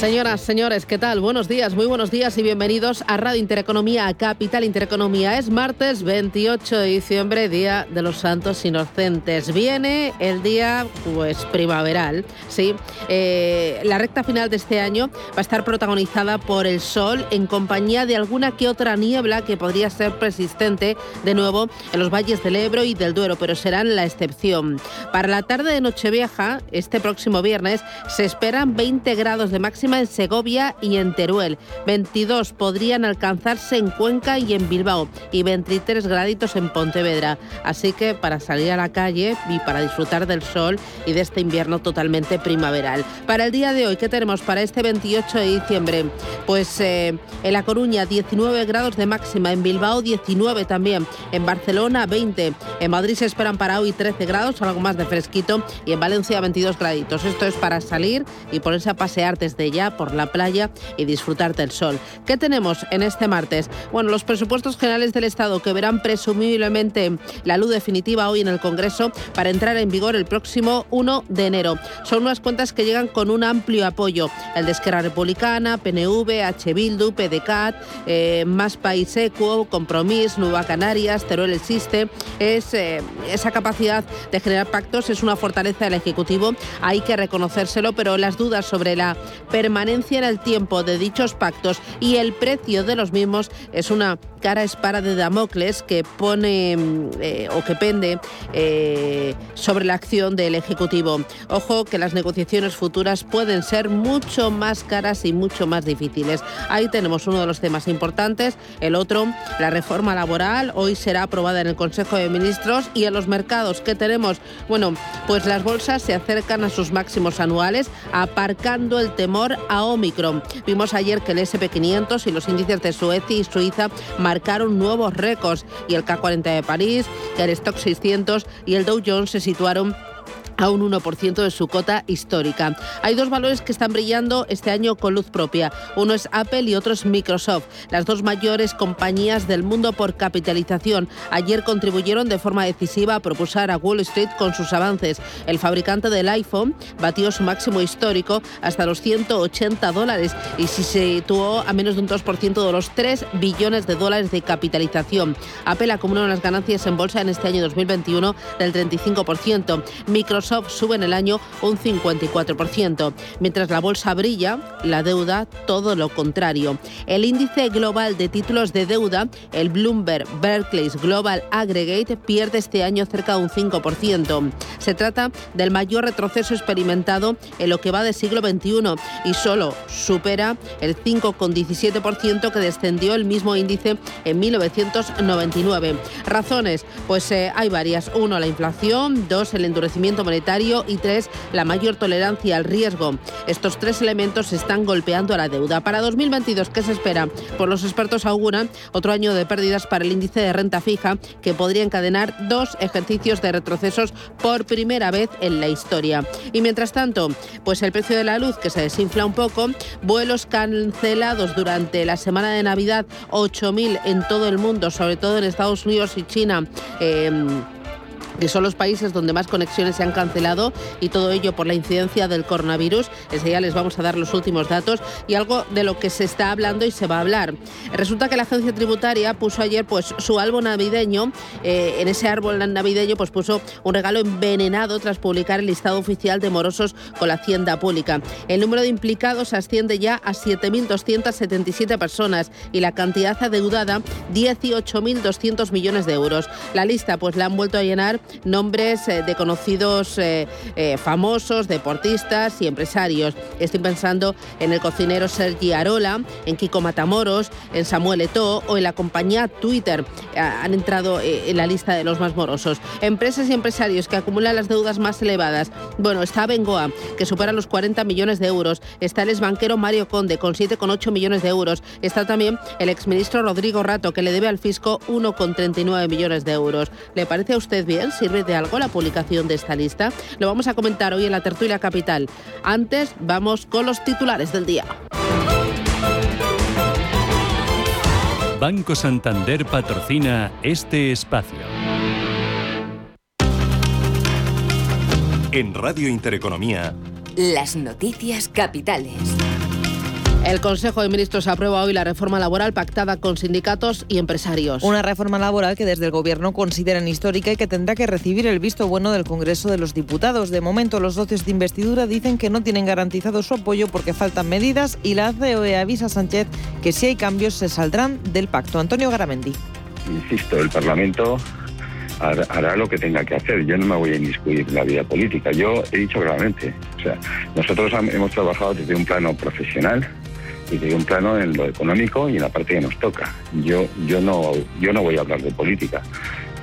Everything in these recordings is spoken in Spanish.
Señoras, señores, ¿qué tal? Buenos días, muy buenos días y bienvenidos a Radio Intereconomía, a Capital Intereconomía. Es martes 28 de diciembre, Día de los Santos Inocentes. Viene el día, pues, primaveral, ¿sí? Eh, la recta final de este año va a estar protagonizada por el sol en compañía de alguna que otra niebla que podría ser persistente de nuevo en los valles del Ebro y del Duero, pero serán la excepción. Para la tarde de Nochevieja, este próximo viernes, se esperan 20 grados de máxima en Segovia y en Teruel. 22 podrían alcanzarse en Cuenca y en Bilbao y 23 graditos en Pontevedra. Así que para salir a la calle y para disfrutar del sol y de este invierno totalmente primaveral. Para el día de hoy, ¿qué tenemos para este 28 de diciembre? Pues eh, en La Coruña 19 grados de máxima, en Bilbao 19 también, en Barcelona 20, en Madrid se esperan para hoy 13 grados, algo más de fresquito y en Valencia 22 graditos. Esto es para salir y ponerse a pasear desde ya por la playa y disfrutar del sol. ¿Qué tenemos en este martes? Bueno, los presupuestos generales del Estado que verán presumiblemente la luz definitiva hoy en el Congreso para entrar en vigor el próximo 1 de enero. Son unas cuentas que llegan con un amplio apoyo. El de Esquerra Republicana, PNV, H. Bildu, PDCAT, eh, Más País Equo, Compromís, Nueva Canarias, Teruel Existe. Es, eh, esa capacidad de generar pactos es una fortaleza del Ejecutivo. Hay que reconocérselo, pero las dudas sobre la permanencia permanencia en el tiempo de dichos pactos y el precio de los mismos es una cara espara de Damocles que pone eh, o que pende eh, sobre la acción del Ejecutivo. Ojo que las negociaciones futuras pueden ser mucho más caras y mucho más difíciles. Ahí tenemos uno de los temas importantes. El otro, la reforma laboral, hoy será aprobada en el Consejo de Ministros y en los mercados que tenemos, bueno, pues las bolsas se acercan a sus máximos anuales, aparcando el temor a Omicron. Vimos ayer que el SP500 y los índices de Suecia y Suiza marcaron nuevos récords y el K40 de París, el Stock 600 y el Dow Jones se situaron a un 1% de su cota histórica. Hay dos valores que están brillando este año con luz propia. Uno es Apple y otro es Microsoft, las dos mayores compañías del mundo por capitalización. Ayer contribuyeron de forma decisiva a propulsar a Wall Street con sus avances. El fabricante del iPhone batió su máximo histórico hasta los 180 dólares y se situó a menos de un 2% de los 3 billones de dólares de capitalización. Apple acumuló las ganancias en bolsa en este año 2021 del 35%. Microsoft sube en el año un 54%. Mientras la bolsa brilla, la deuda todo lo contrario. El índice global de títulos de deuda, el Bloomberg Berkeley Global Aggregate, pierde este año cerca de un 5%. Se trata del mayor retroceso experimentado en lo que va de siglo XXI y solo supera el 5,17% que descendió el mismo índice en 1999. Razones, pues eh, hay varias. Uno, la inflación. Dos, el endurecimiento monetario y tres, la mayor tolerancia al riesgo. Estos tres elementos están golpeando a la deuda. Para 2022, ¿qué se espera? Por los expertos auguran otro año de pérdidas para el índice de renta fija que podría encadenar dos ejercicios de retrocesos por primera vez en la historia. Y mientras tanto, pues el precio de la luz que se desinfla un poco, vuelos cancelados durante la semana de Navidad, 8.000 en todo el mundo, sobre todo en Estados Unidos y China. Eh, que son los países donde más conexiones se han cancelado y todo ello por la incidencia del coronavirus. Enseguida les vamos a dar los últimos datos y algo de lo que se está hablando y se va a hablar. Resulta que la agencia tributaria puso ayer pues su árbol navideño, eh, en ese árbol navideño pues puso un regalo envenenado tras publicar el listado oficial de morosos con la hacienda pública. El número de implicados asciende ya a 7.277 personas y la cantidad adeudada 18.200 millones de euros. La lista pues la han vuelto a llenar nombres eh, de conocidos eh, eh, famosos, deportistas y empresarios. Estoy pensando en el cocinero Sergi Arola, en Kiko Matamoros, en Samuel Eto'o o en la compañía Twitter. Han entrado en la lista de los más morosos. Empresas y empresarios que acumulan las deudas más elevadas. Bueno, está Bengoa, que supera los 40 millones de euros. Está el exbanquero Mario Conde, con 7,8 millones de euros. Está también el exministro Rodrigo Rato, que le debe al fisco 1,39 millones de euros. ¿Le parece a usted bien? ¿Sirve de algo la publicación de esta lista? Lo vamos a comentar hoy en la tertulia capital. Antes, vamos con los titulares del día. Banco Santander patrocina este espacio. En Radio Intereconomía. Las noticias capitales. El Consejo de Ministros aprueba hoy la reforma laboral pactada con sindicatos y empresarios. Una reforma laboral que desde el Gobierno consideran histórica y que tendrá que recibir el visto bueno del Congreso de los Diputados. De momento, los socios de investidura dicen que no tienen garantizado su apoyo porque faltan medidas y la COE avisa a Sánchez que si hay cambios se saldrán del pacto. Antonio Garamendi. Insisto, el Parlamento hará lo que tenga que hacer. Yo no me voy a inmiscuir en la vida política. Yo he dicho claramente, o sea, nosotros hemos trabajado desde un plano profesional y de un plano en lo económico y en la parte que nos toca. Yo, yo, no, yo no voy a hablar de política,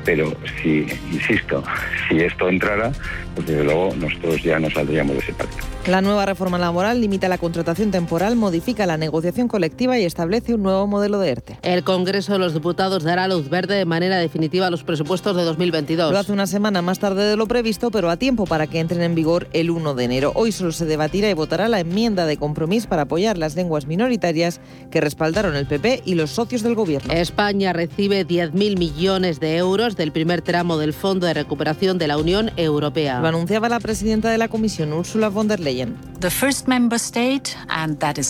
pero si, insisto, si esto entrara, pues desde luego nosotros ya no saldríamos de ese pacto. La nueva reforma laboral limita la contratación temporal, modifica la negociación colectiva y establece un nuevo modelo de ERTE. El Congreso de los Diputados dará luz verde de manera definitiva a los presupuestos de 2022. Lo hace una semana más tarde de lo previsto, pero a tiempo para que entren en vigor el 1 de enero. Hoy solo se debatirá y votará la enmienda de compromiso para apoyar las lenguas minoritarias que respaldaron el PP y los socios del Gobierno. España recibe 10.000 millones de euros del primer tramo del Fondo de Recuperación de la Unión Europea. Lo anunciaba la presidenta de la Comisión, Ursula von der Leyen.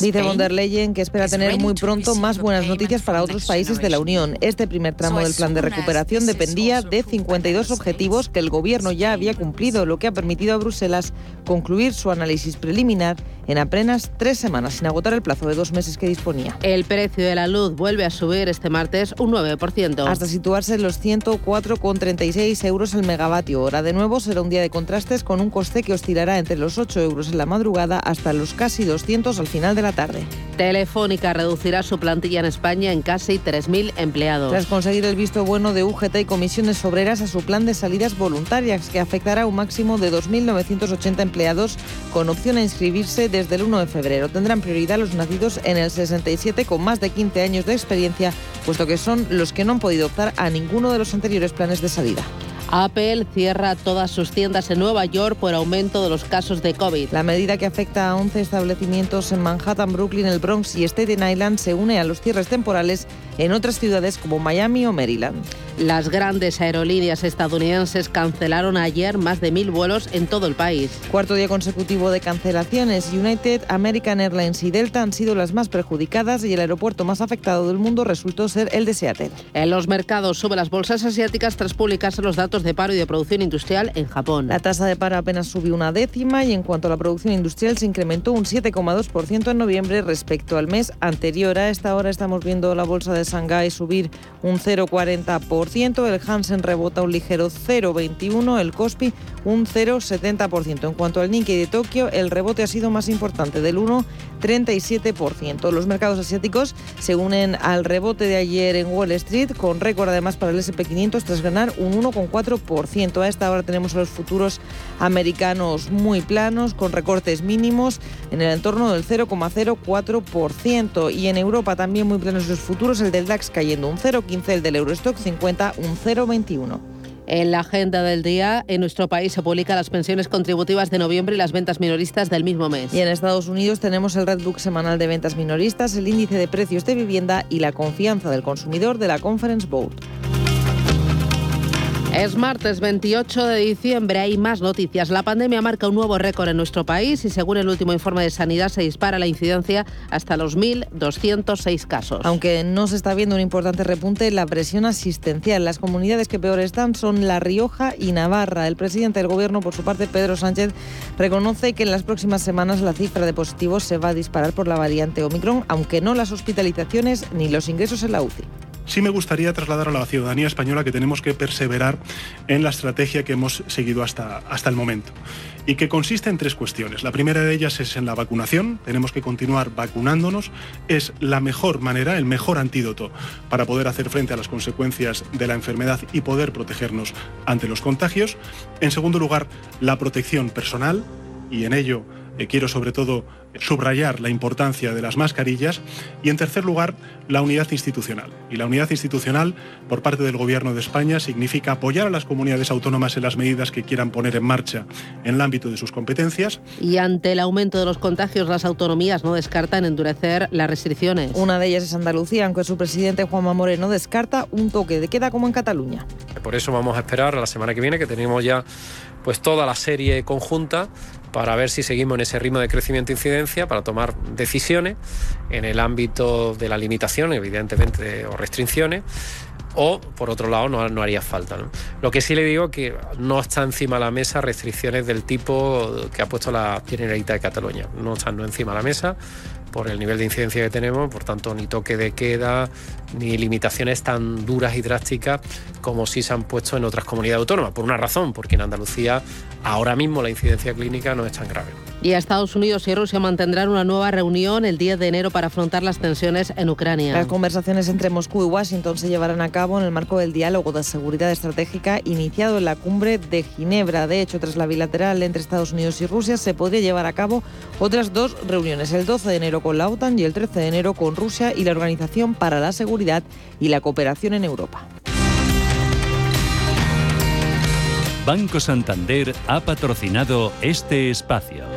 Dice von der Leyen que espera tener muy pronto más buenas noticias para otros países de la Unión. Este primer tramo del plan de recuperación dependía de 52 objetivos que el Gobierno ya había cumplido, lo que ha permitido a Bruselas concluir su análisis preliminar en apenas tres semanas, sin agotar el plazo de dos meses que disponía. El precio de la luz vuelve a subir este martes un 9%. Hasta situarse en los 104,36 euros el megavatio hora. De nuevo será un día de contrastes con un coste que oscilará entre los 8 euros la madrugada hasta los casi 200 al final de la tarde. Telefónica reducirá su plantilla en España en casi 3.000 empleados. Tras conseguir el visto bueno de UGT y comisiones obreras a su plan de salidas voluntarias, que afectará a un máximo de 2.980 empleados con opción a inscribirse desde el 1 de febrero. Tendrán prioridad los nacidos en el 67 con más de 15 años de experiencia, puesto que son los que no han podido optar a ninguno de los anteriores planes de salida. Apple cierra todas sus tiendas en Nueva York por aumento de los casos de COVID. La medida que afecta a 11 establecimientos en Manhattan, Brooklyn, el Bronx y Staten Island se une a los cierres temporales en otras ciudades como Miami o Maryland. Las grandes aerolíneas estadounidenses cancelaron ayer más de mil vuelos en todo el país. Cuarto día consecutivo de cancelaciones. United, American Airlines y Delta han sido las más perjudicadas y el aeropuerto más afectado del mundo resultó ser el de Seattle. En los mercados suben las bolsas asiáticas tras publicarse los datos de paro y de producción industrial en Japón. La tasa de paro apenas subió una décima y en cuanto a la producción industrial se incrementó un 7,2% en noviembre respecto al mes anterior. A esta hora estamos viendo la bolsa de Shanghái subir un 0,40% el Hansen rebota un ligero 0,21%, el Kospi un 0,70%. En cuanto al Nikkei de Tokio, el rebote ha sido más importante, del 1,37%. Los mercados asiáticos se unen al rebote de ayer en Wall Street, con récord además para el SP500 tras ganar un 1,4%. A esta hora tenemos a los futuros americanos muy planos, con recortes mínimos en el entorno del 0,04%. Y en Europa también muy planos los futuros, el del DAX cayendo un 0,15%, el del Eurostock 50 un 0,21. En la agenda del día, en nuestro país se publican las pensiones contributivas de noviembre y las ventas minoristas del mismo mes. Y en Estados Unidos tenemos el Redbook semanal de ventas minoristas, el índice de precios de vivienda y la confianza del consumidor de la Conference Board. Es martes 28 de diciembre, hay más noticias. La pandemia marca un nuevo récord en nuestro país y según el último informe de Sanidad se dispara la incidencia hasta los 1.206 casos. Aunque no se está viendo un importante repunte la presión asistencial, las comunidades que peor están son La Rioja y Navarra. El presidente del gobierno, por su parte, Pedro Sánchez, reconoce que en las próximas semanas la cifra de positivos se va a disparar por la variante Omicron, aunque no las hospitalizaciones ni los ingresos en la UCI. Sí me gustaría trasladar a la ciudadanía española que tenemos que perseverar en la estrategia que hemos seguido hasta, hasta el momento y que consiste en tres cuestiones. La primera de ellas es en la vacunación, tenemos que continuar vacunándonos, es la mejor manera, el mejor antídoto para poder hacer frente a las consecuencias de la enfermedad y poder protegernos ante los contagios. En segundo lugar, la protección personal y en ello eh, quiero sobre todo subrayar la importancia de las mascarillas y en tercer lugar la unidad institucional. Y la unidad institucional por parte del Gobierno de España significa apoyar a las comunidades autónomas en las medidas que quieran poner en marcha en el ámbito de sus competencias. Y ante el aumento de los contagios, las autonomías no descartan endurecer las restricciones. Una de ellas es Andalucía, aunque su presidente Juanma Moreno descarta un toque de queda como en Cataluña. Por eso vamos a esperar a la semana que viene que tenemos ya pues toda la serie conjunta para ver si seguimos en ese ritmo de crecimiento e incidencia para tomar decisiones en el ámbito de la limitación, evidentemente, o restricciones, o por otro lado no, no haría falta. Lo que sí le digo que no está encima de la mesa restricciones del tipo que ha puesto la Generalitat de Cataluña. No están encima de la mesa por el nivel de incidencia que tenemos, por tanto ni toque de queda ni limitaciones tan duras y drásticas como si se han puesto en otras comunidades autónomas, por una razón, porque en Andalucía ahora mismo la incidencia clínica no es tan grave. Y a Estados Unidos y Rusia mantendrán una nueva reunión el 10 de enero para afrontar las tensiones en Ucrania. Las conversaciones entre Moscú y Washington se llevarán a cabo en el marco del diálogo de seguridad estratégica iniciado en la cumbre de Ginebra. De hecho, tras la bilateral entre Estados Unidos y Rusia, se podría llevar a cabo otras dos reuniones, el 12 de enero con la OTAN y el 13 de enero con Rusia y la Organización para la Seguridad y la Cooperación en Europa. Banco Santander ha patrocinado este espacio.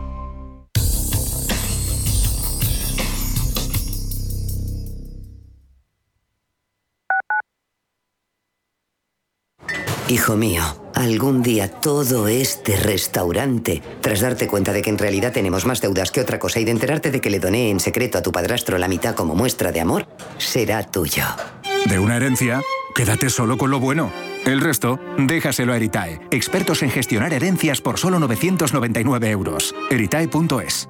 Hijo mío, algún día todo este restaurante, tras darte cuenta de que en realidad tenemos más deudas que otra cosa y de enterarte de que le doné en secreto a tu padrastro la mitad como muestra de amor, será tuyo. De una herencia, quédate solo con lo bueno. El resto, déjaselo a Eritae, expertos en gestionar herencias por solo 999 euros. Eritae.es.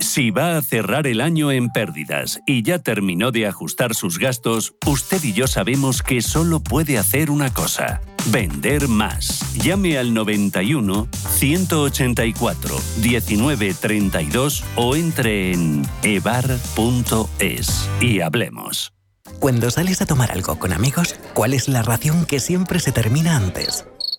Si va a cerrar el año en pérdidas y ya terminó de ajustar sus gastos, usted y yo sabemos que solo puede hacer una cosa. Vender más. Llame al 91 184 1932 o entre en evar.es y hablemos. Cuando sales a tomar algo con amigos, ¿cuál es la ración que siempre se termina antes?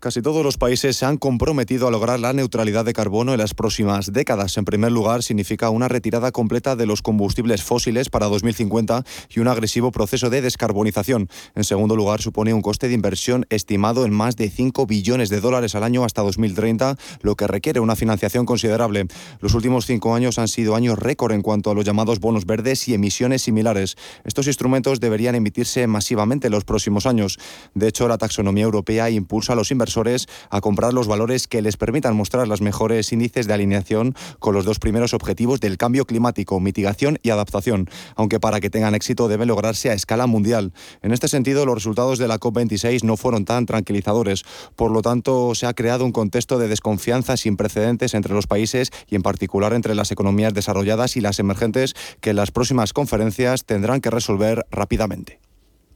Casi todos los países se han comprometido a lograr la neutralidad de carbono en las próximas décadas. En primer lugar, significa una retirada completa de los combustibles fósiles para 2050 y un agresivo proceso de descarbonización. En segundo lugar, supone un coste de inversión estimado en más de 5 billones de dólares al año hasta 2030, lo que requiere una financiación considerable. Los últimos cinco años han sido años récord en cuanto a los llamados bonos verdes y emisiones similares. Estos instrumentos deberían emitirse masivamente en los próximos años. De hecho, la taxonomía europea impulsa a los inversores a comprar los valores que les permitan mostrar los mejores índices de alineación con los dos primeros objetivos del cambio climático, mitigación y adaptación, aunque para que tengan éxito debe lograrse a escala mundial. En este sentido, los resultados de la COP26 no fueron tan tranquilizadores. Por lo tanto, se ha creado un contexto de desconfianza sin precedentes entre los países y en particular entre las economías desarrolladas y las emergentes que en las próximas conferencias tendrán que resolver rápidamente.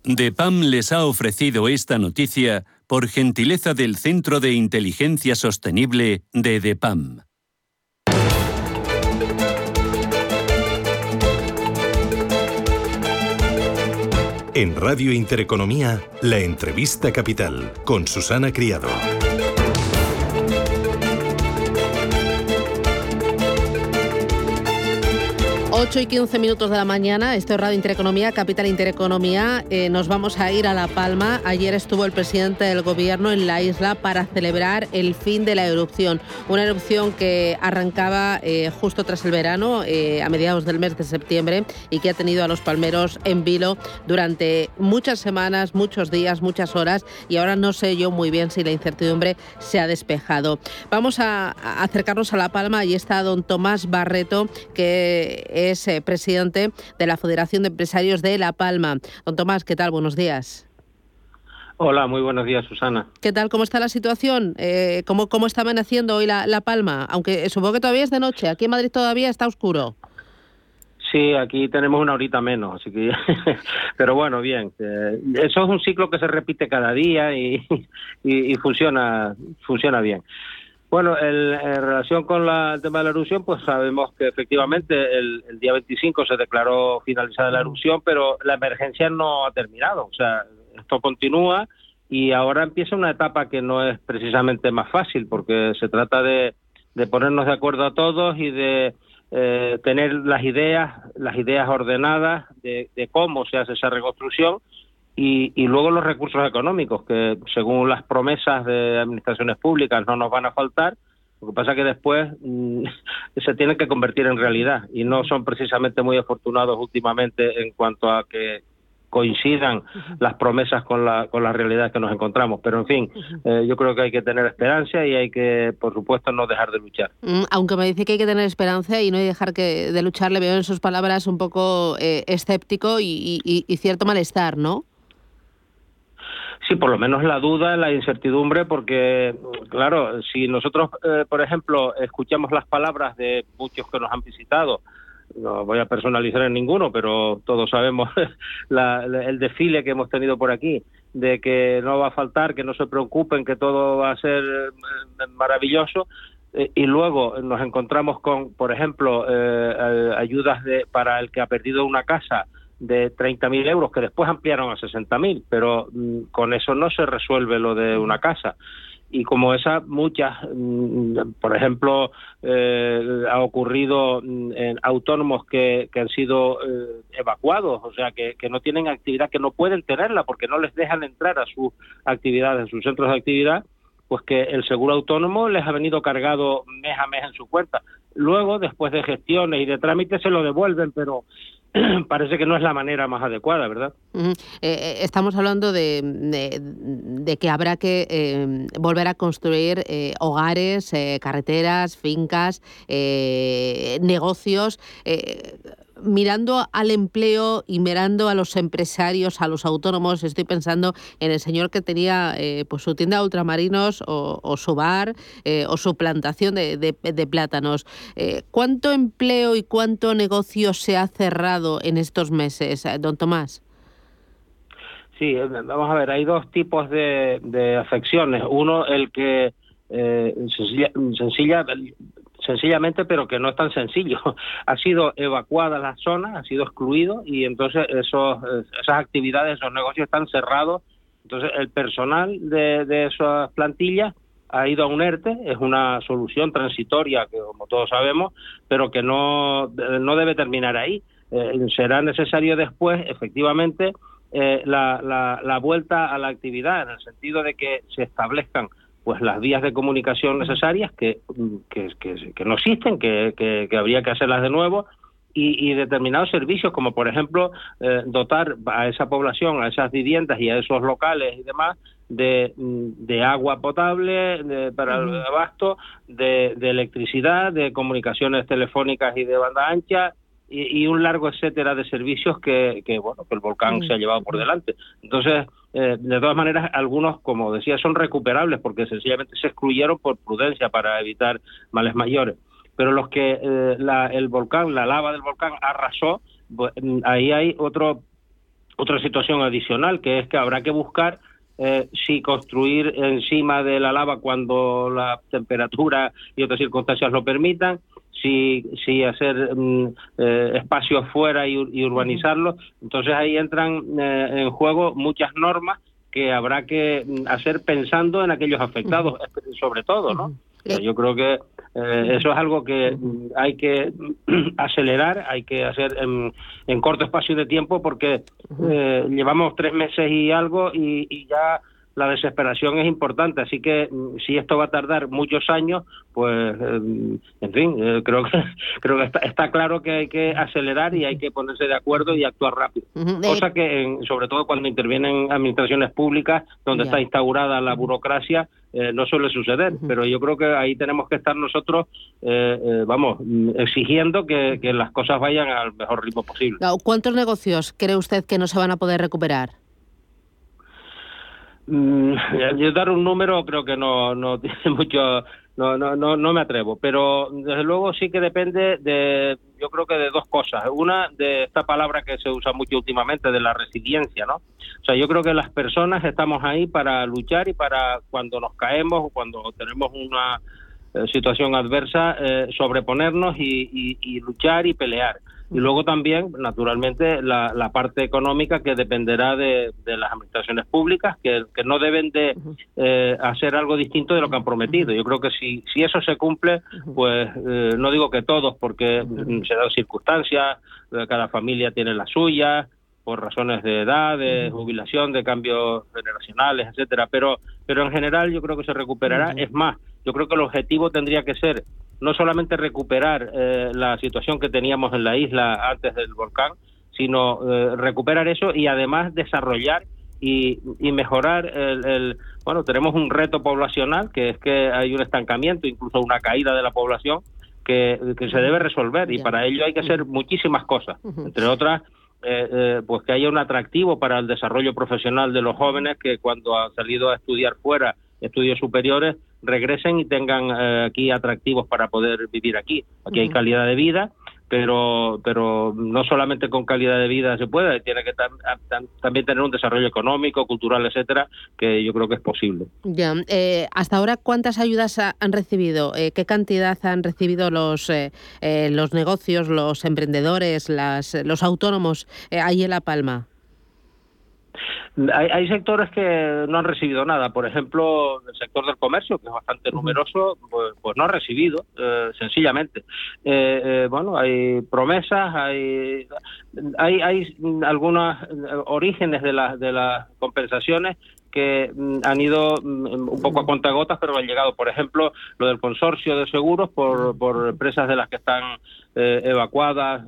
DEPAM les ha ofrecido esta noticia por gentileza del Centro de Inteligencia Sostenible de DEPAM. En Radio Intereconomía, la entrevista capital con Susana Criado. 8 y 15 minutos de la mañana, esto es Radio Intereconomía, Capital Intereconomía. Eh, nos vamos a ir a La Palma. Ayer estuvo el presidente del gobierno en la isla para celebrar el fin de la erupción. Una erupción que arrancaba eh, justo tras el verano, eh, a mediados del mes de septiembre, y que ha tenido a los palmeros en vilo durante muchas semanas, muchos días, muchas horas. Y ahora no sé yo muy bien si la incertidumbre se ha despejado. Vamos a, a acercarnos a La Palma. y está don Tomás Barreto, que es eh, presidente de la Federación de Empresarios de La Palma. Don Tomás, ¿qué tal? Buenos días. Hola, muy buenos días, Susana. ¿Qué tal? ¿Cómo está la situación? Eh, ¿cómo, ¿Cómo está amaneciendo hoy la, Palma? Aunque supongo que todavía es de noche. Aquí en Madrid todavía está oscuro. Sí, aquí tenemos una horita menos, así que, pero bueno, bien. Eh, eso es un ciclo que se repite cada día y, y funciona, funciona bien. Bueno, en relación con el tema de la erupción, pues sabemos que efectivamente el, día 25 se declaró finalizada la erupción, pero la emergencia no ha terminado. O sea, esto continúa y ahora empieza una etapa que no es precisamente más fácil, porque se trata de, ponernos de acuerdo a todos y de eh, tener las ideas, las ideas ordenadas de cómo se hace esa reconstrucción y, y, luego los recursos económicos, que según las promesas de administraciones públicas no nos van a faltar. Lo que pasa es que después mm, se tienen que convertir en realidad y no son precisamente muy afortunados últimamente en cuanto a que coincidan las promesas con la, con la realidad que nos encontramos. Pero, en fin, eh, yo creo que hay que tener esperanza y hay que, por supuesto, no dejar de luchar. Mm, aunque me dice que hay que tener esperanza y no dejar que, de luchar, le veo en sus palabras un poco eh, escéptico y, y cierto malestar, ¿no? Sí, por lo menos la duda, la incertidumbre, porque, claro, si nosotros, eh, por ejemplo, escuchamos las palabras de muchos que nos han visitado, no voy a personalizar en ninguno, pero todos sabemos el desfile que hemos tenido por aquí, de que no va a faltar, que no se preocupen, que todo va a ser eh, maravilloso, eh, y luego nos encontramos con, por ejemplo, ayudas de, para el que ha perdido una casa, de 30.000 euros que después ampliaron a 60.000, pero mm, con eso no se resuelve lo de una casa. Y como esa, muchas, mm, por ejemplo, eh, ha ocurrido mm, en autónomos que, que han sido eh, evacuados, o sea, que, que no tienen actividad, que no pueden tenerla porque no les dejan entrar a sus actividades, a sus centros de actividad, pues que el seguro autónomo les ha venido cargado mes a mes en su cuenta. Luego, después de gestiones y de trámites, se lo devuelven, pero parece que no es la manera más adecuada, ¿verdad? Eh, eh, estamos hablando de, que habrá que eh, volver a construir hogares, carreteras, fincas, negocios mirando al empleo y mirando a los empresarios, a los autónomos, estoy pensando en el señor que tenía eh, pues su tienda de ultramarinos o, su bar eh, o su plantación de, plátanos. Eh, ¿Cuánto empleo y cuánto negocio se ha cerrado en estos meses, don Tomás? Sí, vamos a ver, hay dos tipos de, afecciones. Uno, el que sencilla, sencillamente, pero que no es tan sencillo. ha sido evacuada la zona, ha sido excluido y entonces esos, esas actividades, esos negocios están cerrados Entonces, el personal de, de esas plantillas ha ido a un ERTE, es una solución transitoria, que como todos sabemos, pero que no, no debe terminar ahí. Eh, será necesario después, efectivamente, eh, la, la, la, vuelta a la actividad, en el sentido de que se establezcan pues las vías de comunicación necesarias que, que, que, no existen, que, que, habría que hacerlas de nuevo, y, y determinados servicios, como por ejemplo eh, dotar a esa población, a esas viviendas y a esos locales y demás de, de agua potable para el abasto, de, de electricidad, de comunicaciones telefónicas y de banda ancha, y, un largo etcétera de servicios que, que bueno que el volcán se ha llevado por delante. Entonces eh, de todas maneras algunos como decía son recuperables porque sencillamente se excluyeron por prudencia para evitar males mayores. Pero los que eh, la, el volcán la lava del volcán arrasó pues, ahí hay otro otra situación adicional que es que habrá que buscar eh, si construir encima de la lava cuando la temperatura y otras circunstancias lo permitan si, si hacer mm, eh, espacios fuera y, urbanizarlos. Entonces ahí entran eh, en juego muchas normas que habrá que mm, hacer pensando en aquellos afectados, sobre todo, ¿no? yo creo que eh, eso es algo que mm, hay que acelerar, hay que hacer en, en corto espacio de tiempo porque llevamos tres meses y algo y, y ya la desesperación es importante. Así que mm, si esto va a tardar muchos años, pues, em, en fin, eh, creo que creo que está, claro que hay que acelerar y hay que ponerse de acuerdo y actuar rápido. Cosa que, sobre todo cuando intervienen administraciones públicas, donde está instaurada la burocracia, eh, no suele suceder. Pero yo creo que ahí tenemos que estar nosotros, eh, vamos, mm, exigiendo que, que las cosas vayan al mejor ritmo posible. ¿Cuántos negocios cree usted que no se van a poder recuperar? Mm, yo dar un número creo que no, no tiene mucho, no, no, no, no me atrevo, pero desde luego sí que depende de, yo creo que de dos cosas. Una, de esta palabra que se usa mucho últimamente, de la resiliencia, ¿no? O sea, yo creo que las personas estamos ahí para luchar y para cuando nos caemos o cuando tenemos una eh, situación adversa, eh, sobreponernos y, y luchar y pelear. Y luego también, naturalmente, la, la parte económica que dependerá de, de las administraciones públicas, que, que no deben de eh, hacer algo distinto de lo que han prometido. Yo creo que si, si eso se cumple, pues eh, no digo que todos, porque se dan circunstancias, eh, cada familia tiene las suyas, por razones de edad, de jubilación, de cambios generacionales, etcétera. Pero, pero en general yo creo que se recuperará. Es más, yo creo que el objetivo tendría que ser no solamente recuperar eh, la situación que teníamos en la isla antes del volcán, sino eh, recuperar eso y además desarrollar y, mejorar el, bueno tenemos un reto poblacional que es que hay un estancamiento incluso una caída de la población que, se debe resolver y para ello hay que hacer muchísimas cosas. Entre otras eh, pues que haya un atractivo para el desarrollo profesional de los jóvenes que cuando han salido a estudiar fuera estudios superiores regresen y tengan eh, aquí atractivos para poder vivir aquí. Aquí hay calidad de vida, pero pero no solamente con calidad de vida se puede, tiene que también tener un desarrollo económico, cultural, etcétera, que yo creo que es posible. Ya, eh, hasta ahora cuántas ayudas han recibido, eh, qué cantidad han recibido los los negocios, los emprendedores, las, los autónomos ahí en La Palma. Hay, hay, sectores que no han recibido nada. Por ejemplo, el sector del comercio, que es bastante numeroso, pues, pues no ha recibido, eh, sencillamente. Eh, eh, bueno, hay promesas, hay, hay, hay algunos orígenes de, las de las compensaciones que mm, han ido mm, un poco a contagotas, pero han llegado. Por ejemplo, lo del consorcio de seguros por, por empresas de las que están evacuadas,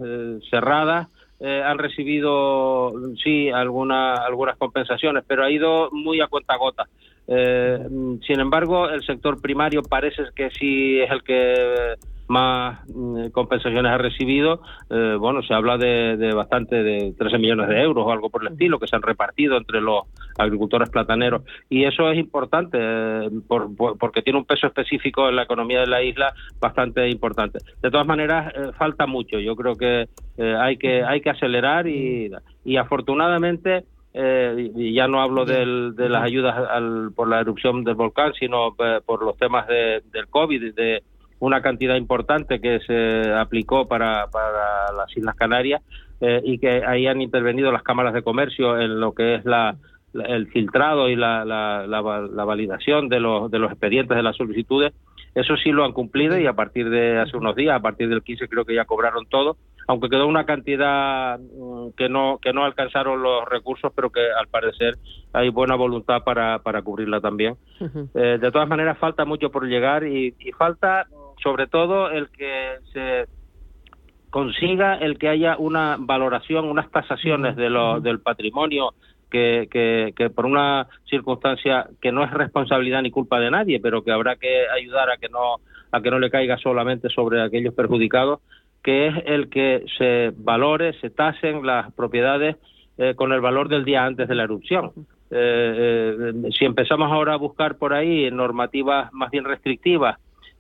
cerradas eh, han recibido, sí, alguna, algunas compensaciones, pero ha ido muy a cuenta gota. Eh, sin embargo, el sector primario parece que sí es el que más mm, compensaciones ha recibido. Eh, bueno, se habla de, de, bastante, de 13 millones de euros o algo por el estilo, que se han repartido entre los agricultores plataneros. Y eso es importante eh, por, porque tiene un peso específico en la economía de la isla bastante importante. De todas maneras, eh, falta mucho. Yo creo que hay que hay que acelerar y, y afortunadamente eh, y ya no hablo del, de las ayudas al, por la erupción del volcán, sino por los temas de, del COVID, de una cantidad importante que se aplicó para, para las Islas Canarias eh, y que ahí han intervenido las cámaras de comercio en lo que es la, el filtrado y la, la, la, validación de los, de los expedientes de las solicitudes, eso sí lo han cumplido y a partir de hace unos días, a partir del 15 creo que ya cobraron todo, aunque quedó una cantidad mm, que no que no alcanzaron los recursos, pero que al parecer hay buena voluntad para, para cubrirla también. Eh, de todas maneras, falta mucho por llegar y, y falta sobre todo el que se consiga el que haya una valoración, unas tasaciones de lo, del patrimonio que, que, por una circunstancia que no es responsabilidad ni culpa de nadie, pero que habrá que ayudar a que no a que no le caiga solamente sobre aquellos perjudicados, que es el que se valore, se tasen las propiedades eh, con el valor del día antes de la erupción. Eh, eh, si empezamos ahora a buscar por ahí normativas más bien restrictivas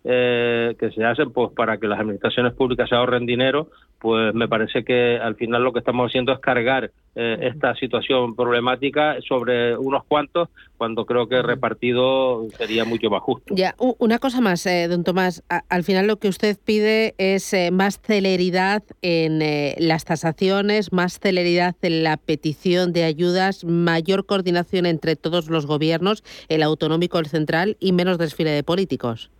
eh, que se hacen pues para que las administraciones públicas se ahorren dinero, pues me parece que al final lo que estamos haciendo es cargar eh, esta situación problemática sobre unos cuantos, cuando creo que repartido sería mucho más justo. Ya, una cosa más, eh, don Tomás, al final lo que usted pide es más celeridad en las tasaciones, más celeridad en la petición de ayudas, mayor coordinación entre todos los gobiernos, el autonómico, el central y menos desfile de políticos.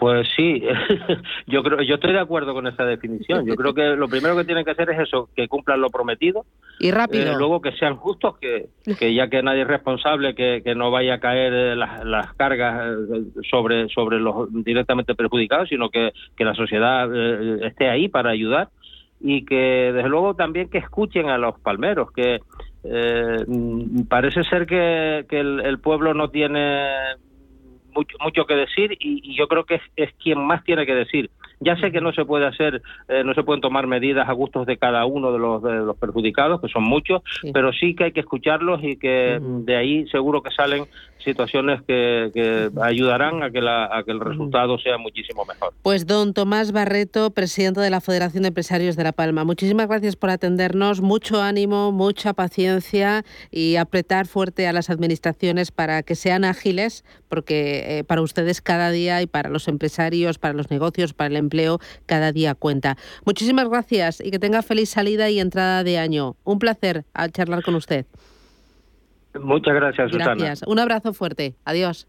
Pues sí, yo creo, yo estoy de acuerdo con esa definición. Yo creo que lo primero que tienen que hacer es eso, que cumplan lo prometido. Y rápido. Eh, luego que sean justos, que, que ya que nadie es responsable, que, que no vaya a caer eh, las, las cargas eh, sobre, sobre los directamente perjudicados, sino que, que la sociedad esté ahí para ayudar. Y que desde luego también que escuchen a los palmeros, que parece ser que, que el pueblo no tiene mucho, mucho que decir y, yo creo que es, es, quien más tiene que decir. Ya sé que no se puede hacer, eh, no se pueden tomar medidas a gustos de cada uno de los, de los perjudicados, que son muchos, pero sí que hay que escucharlos y que de ahí seguro que salen situaciones que, ayudarán a que, la, a que el resultado sea muchísimo mejor. Pues don Tomás Barreto, presidente de la Federación de Empresarios de La Palma, muchísimas gracias por atendernos, mucho ánimo, mucha paciencia y apretar fuerte a las administraciones para que sean ágiles, porque eh, para ustedes cada día y para los empresarios, para los negocios, para el empleo, cada día cuenta. Muchísimas gracias y que tenga feliz salida y entrada de año. Un placer al charlar con usted. Muchas gracias, Susana. Gracias. Un abrazo fuerte. Adiós.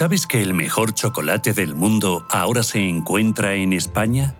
¿Sabes que el mejor chocolate del mundo ahora se encuentra en España?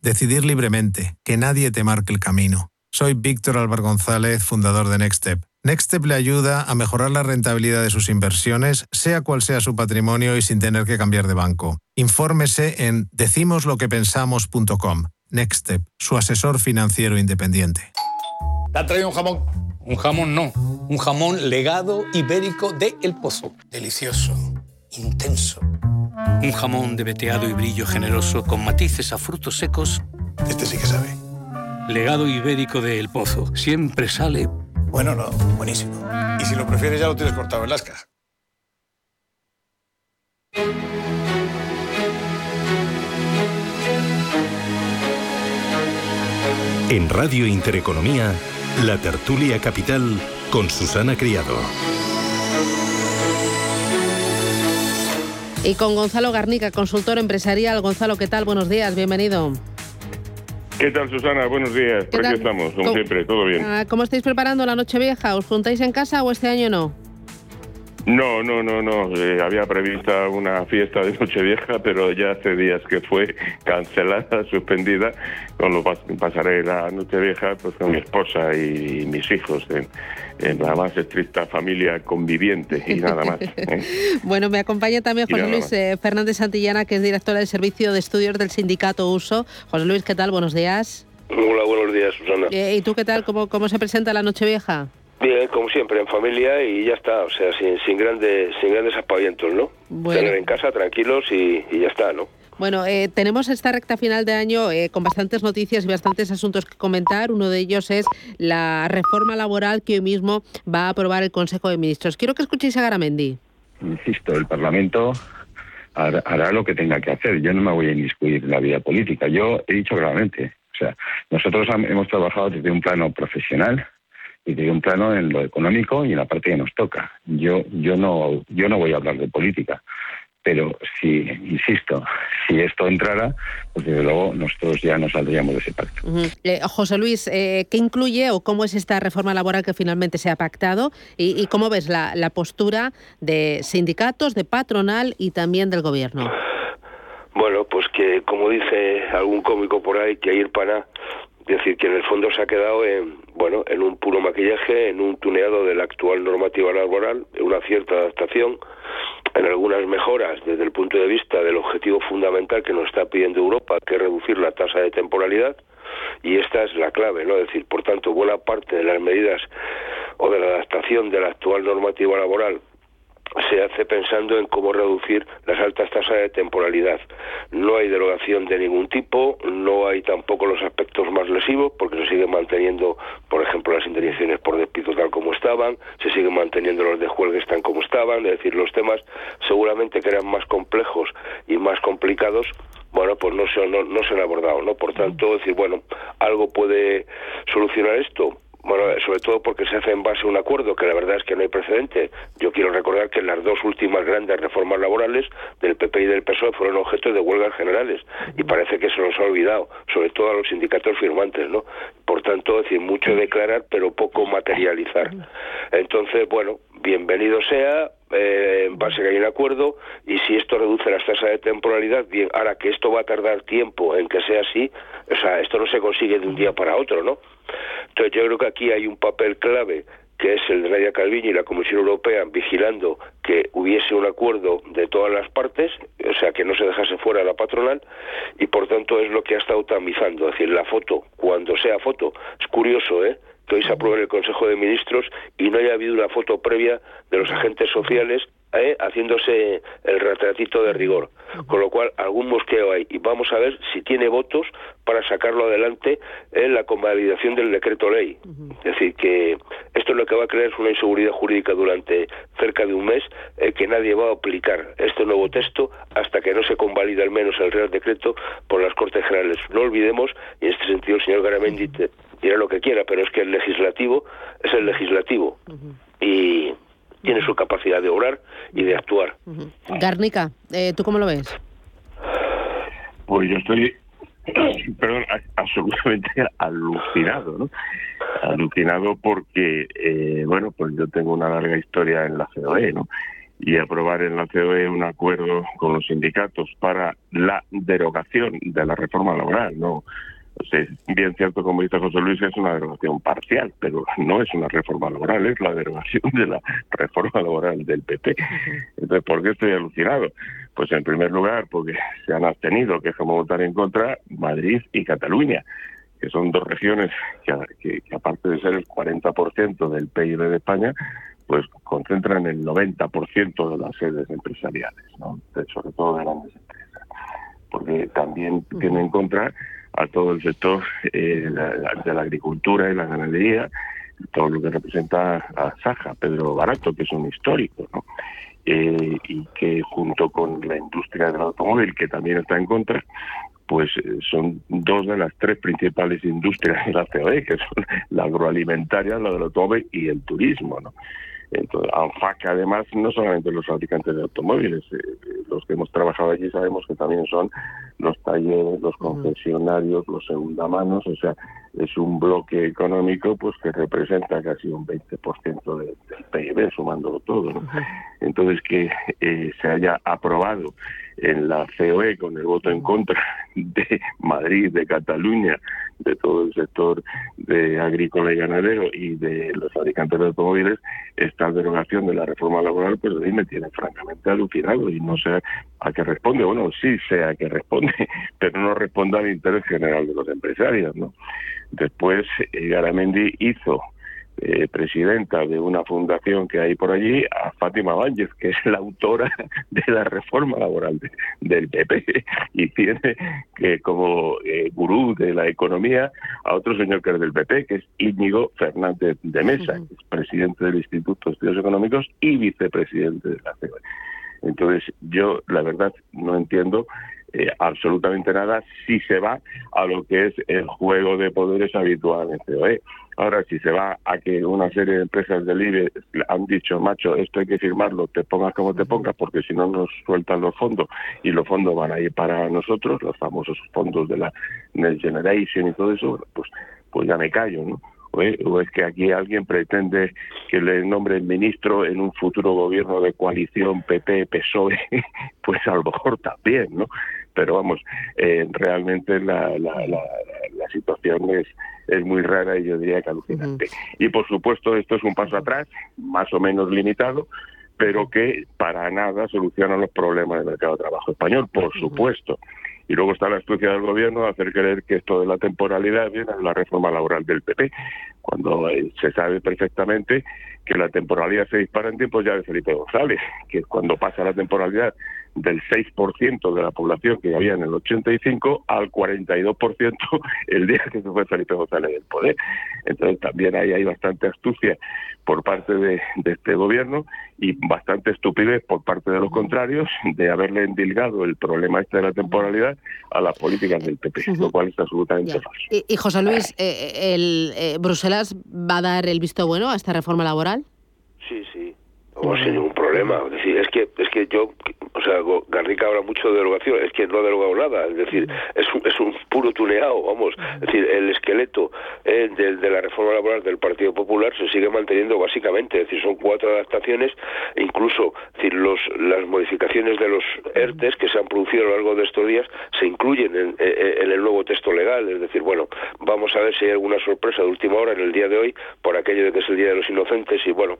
Decidir libremente, que nadie te marque el camino. Soy Víctor Álvaro González, fundador de Nextstep. Nextstep le ayuda a mejorar la rentabilidad de sus inversiones, sea cual sea su patrimonio y sin tener que cambiar de banco. Infórmese en decimosloquepensamos.com. Nextstep, su asesor financiero independiente. ¿Te ha traído un jamón? Un jamón no, un jamón legado ibérico de El Pozo. Delicioso, intenso un jamón de veteado y brillo generoso con matices a frutos secos. Este sí que sabe. Legado ibérico de El Pozo. Siempre sale. Bueno, no, buenísimo. Y si lo prefieres, ya lo tienes cortado en las cajas. En Radio Intereconomía, la tertulia capital con Susana Criado. Y con Gonzalo Garnica, consultor empresarial. Gonzalo, ¿qué tal? Buenos días, bienvenido. ¿Qué tal, Susana? Buenos días. Por aquí estamos, como siempre, todo bien. Ah, ¿Cómo estáis preparando la noche vieja? ¿Os juntáis en casa o este año no? No, no, no, no. Eh, había prevista una fiesta de Nochevieja, pero ya hace días que fue cancelada, suspendida. Con lo pasaré la Nochevieja pues, con mi esposa y mis hijos en, la más estricta familia conviviente y nada más. ¿eh? bueno, me acompaña también José Luis eh, Fernández Santillana, que es director del Servicio de Estudios del Sindicato Uso. José Luis, ¿qué tal? Buenos días. Hola, buenos días, Susana. ¿Y tú qué tal? ¿Cómo, cómo se presenta la Nochevieja? Bien, como siempre, en familia y ya está, o sea, sin, sin grandes sin grandes apavientos, ¿no? Tener en casa tranquilos y, ya está, ¿no? Bueno, eh, tenemos esta recta final de año eh, con bastantes noticias y bastantes asuntos que comentar. Uno de ellos es la reforma laboral que hoy mismo va a aprobar el Consejo de Ministros. Quiero que escuchéis a Garamendi. Insisto, el Parlamento hará, lo que tenga que hacer. Yo no me voy a inmiscuir en la vida política. Yo he dicho claramente, o sea, nosotros hemos trabajado desde un plano profesional y de un plano en lo económico y en la parte que nos toca. Yo, yo no, yo no voy a hablar de política, pero si, insisto, si esto entrara, pues desde luego nosotros ya no saldríamos de ese pacto. Eh, José Luis, eh, ¿qué incluye o cómo es esta reforma laboral que finalmente se ha pactado? ¿Y, cómo ves la, la, postura de sindicatos, de patronal y también del gobierno? Bueno, pues que como dice algún cómico por ahí, que ir para es decir, que en el fondo se ha quedado en, bueno, en un puro maquillaje, en un tuneado de la actual normativa laboral, en una cierta adaptación, en algunas mejoras desde el punto de vista del objetivo fundamental que nos está pidiendo Europa, que es reducir la tasa de temporalidad, y esta es la clave, ¿no? Es decir, por tanto, buena parte de las medidas o de la adaptación de la actual normativa laboral se hace pensando en cómo reducir las altas tasas de temporalidad. No hay derogación de ningún tipo, no hay tampoco los aspectos más lesivos, porque se siguen manteniendo, por ejemplo, las indemnizaciones por despido tal como estaban, se siguen manteniendo los de huelga tan como estaban, es decir, los temas seguramente que eran más complejos y más complicados, bueno, pues no se, no, no se han abordado, ¿no? Por tanto, decir, bueno, algo puede solucionar esto, bueno, sobre todo porque se hace en base a un acuerdo que la verdad es que no hay precedente. Yo quiero recordar que las dos últimas grandes reformas laborales del PP y del PSOE fueron objeto de huelgas generales y parece que se nos ha olvidado, sobre todo a los sindicatos firmantes, ¿no? Por tanto, decir, mucho declarar pero poco materializar. Entonces, bueno, bienvenido sea, eh, en base a que hay un acuerdo, y si esto reduce las tasas de temporalidad, bien, ahora que esto va a tardar tiempo en que sea así, o sea, esto no se consigue de un día para otro, ¿no? Entonces yo creo que aquí hay un papel clave que es el de Nadia Calviño y la Comisión Europea vigilando que hubiese un acuerdo de todas las partes, o sea, que no se dejase fuera la patronal, y por tanto es lo que ha estado tamizando, es decir, la foto, cuando sea foto, es curioso, ¿eh? que hoy se apruebe en el Consejo de Ministros y no haya habido una foto previa de los agentes sociales ¿eh? haciéndose el retratito de rigor. Con lo cual, algún mosqueo hay. Y vamos a ver si tiene votos para sacarlo adelante en la convalidación del decreto ley. Es decir, que esto es lo que va a crear una inseguridad jurídica durante cerca de un mes eh, que nadie va a aplicar este nuevo texto hasta que no se convalide al menos el Real Decreto por las Cortes Generales. No olvidemos, y en este sentido el señor Garamendi dirá lo que quiera, pero es que el legislativo es el legislativo. Y tiene su capacidad de obrar y de actuar. Garnica, eh, ¿tú cómo lo ves? Pues yo estoy, perdón, absolutamente alucinado, ¿no? Alucinado porque, eh, bueno, pues yo tengo una larga historia en la COE, ¿no? Y aprobar en la COE un acuerdo con los sindicatos para la derogación de la reforma laboral, ¿no? Es bien cierto, como dice José Luis, que es una derogación parcial, pero no es una reforma laboral, es la derogación de la reforma laboral del PP. Entonces, ¿por qué estoy alucinado? Pues en primer lugar, porque se han abstenido, que es como votar en contra, Madrid y Cataluña, que son dos regiones que, aparte de ser el 40% del PIB de España, pues concentran el 90% de las sedes empresariales, ¿no? sobre todo de grandes empresas. Porque también tienen en contra a todo el sector eh, de la agricultura y la ganadería, todo lo que representa a Saja, Pedro Barato, que es un histórico, ¿no? Eh, y que junto con la industria del automóvil, que también está en contra, pues eh, son dos de las tres principales industrias de la COE, que son la agroalimentaria, la del automóvil y el turismo, ¿no? Entonces, ANFAC, además, no solamente los fabricantes de automóviles, los que hemos trabajado allí sabemos que también son los talleres, los concesionarios, los segundamanos, o sea, es un bloque económico pues que representa casi un 20% del PIB, sumándolo todo. ¿no? Entonces, que eh, se haya aprobado en la COE con el voto en contra de Madrid, de Cataluña, de todo el sector de agrícola y ganadero y de los fabricantes de automóviles, esta derogación de la reforma laboral, pues a mí me tiene francamente alucinado y no sé a qué responde. Bueno, sí sé a qué responde, pero no responde al interés general de los empresarios, ¿no? Después, eh, Garamendi hizo eh, presidenta de una fundación que hay por allí, a Fátima Báñez, que es la autora de la reforma laboral del PP, y tiene que como eh, gurú de la economía a otro señor que es del PP, que es Íñigo Fernández de Mesa, que es presidente del Instituto de Estudios Económicos y vicepresidente de la COE. Entonces, yo la verdad no entiendo eh, absolutamente nada si se va a lo que es el juego de poderes habitual en COE. Ahora, si se va a que una serie de empresas del IBE han dicho, macho, esto hay que firmarlo, te pongas como te pongas, porque si no nos sueltan los fondos y los fondos van a ir para nosotros, los famosos fondos de la Next Generation y todo eso, pues, pues ya me callo, ¿no? o es que aquí alguien pretende que le nombre ministro en un futuro gobierno de coalición PP-PSOE, pues a lo mejor también, ¿no? Pero vamos, eh, realmente la, la, la, situación es, es muy rara y yo diría que alucinante. Y por supuesto esto es un paso atrás, más o menos limitado, pero que para nada soluciona los problemas del mercado de trabajo español, por supuesto. Y luego está la astucia del gobierno de hacer creer que esto de la temporalidad viene de la reforma laboral del PP, cuando eh, se sabe perfectamente que la temporalidad se dispara en tiempos ya de Felipe González, que cuando pasa la temporalidad del 6% de la población que había en el 85 al 42% el día que se fue Felipe González del poder. Entonces también ahí hay bastante astucia por parte de, este gobierno y bastante estupidez por parte de los contrarios de haberle endilgado el problema este de la temporalidad a las políticas del PP, lo cual es absolutamente falso. Y, José Luis, eh, eh, el, eh, ¿Bruselas va a dar el visto bueno a esta reforma laboral? Sí, sí, no sin ningún problema. Es, decir, es que es que yo o sea, Garrica habla mucho de derogación, es que no ha derogado nada, es decir, es un, es un puro tuneado, vamos, es decir, el esqueleto eh, de, la reforma laboral del Partido Popular se sigue manteniendo básicamente, es decir, son cuatro adaptaciones, incluso, es decir, los, las modificaciones de los ERTES que se han producido a lo largo de estos días se incluyen en, en el nuevo texto legal, es decir, bueno, vamos a ver si hay alguna sorpresa de última hora en el día de hoy por aquello de que es el Día de los Inocentes y bueno,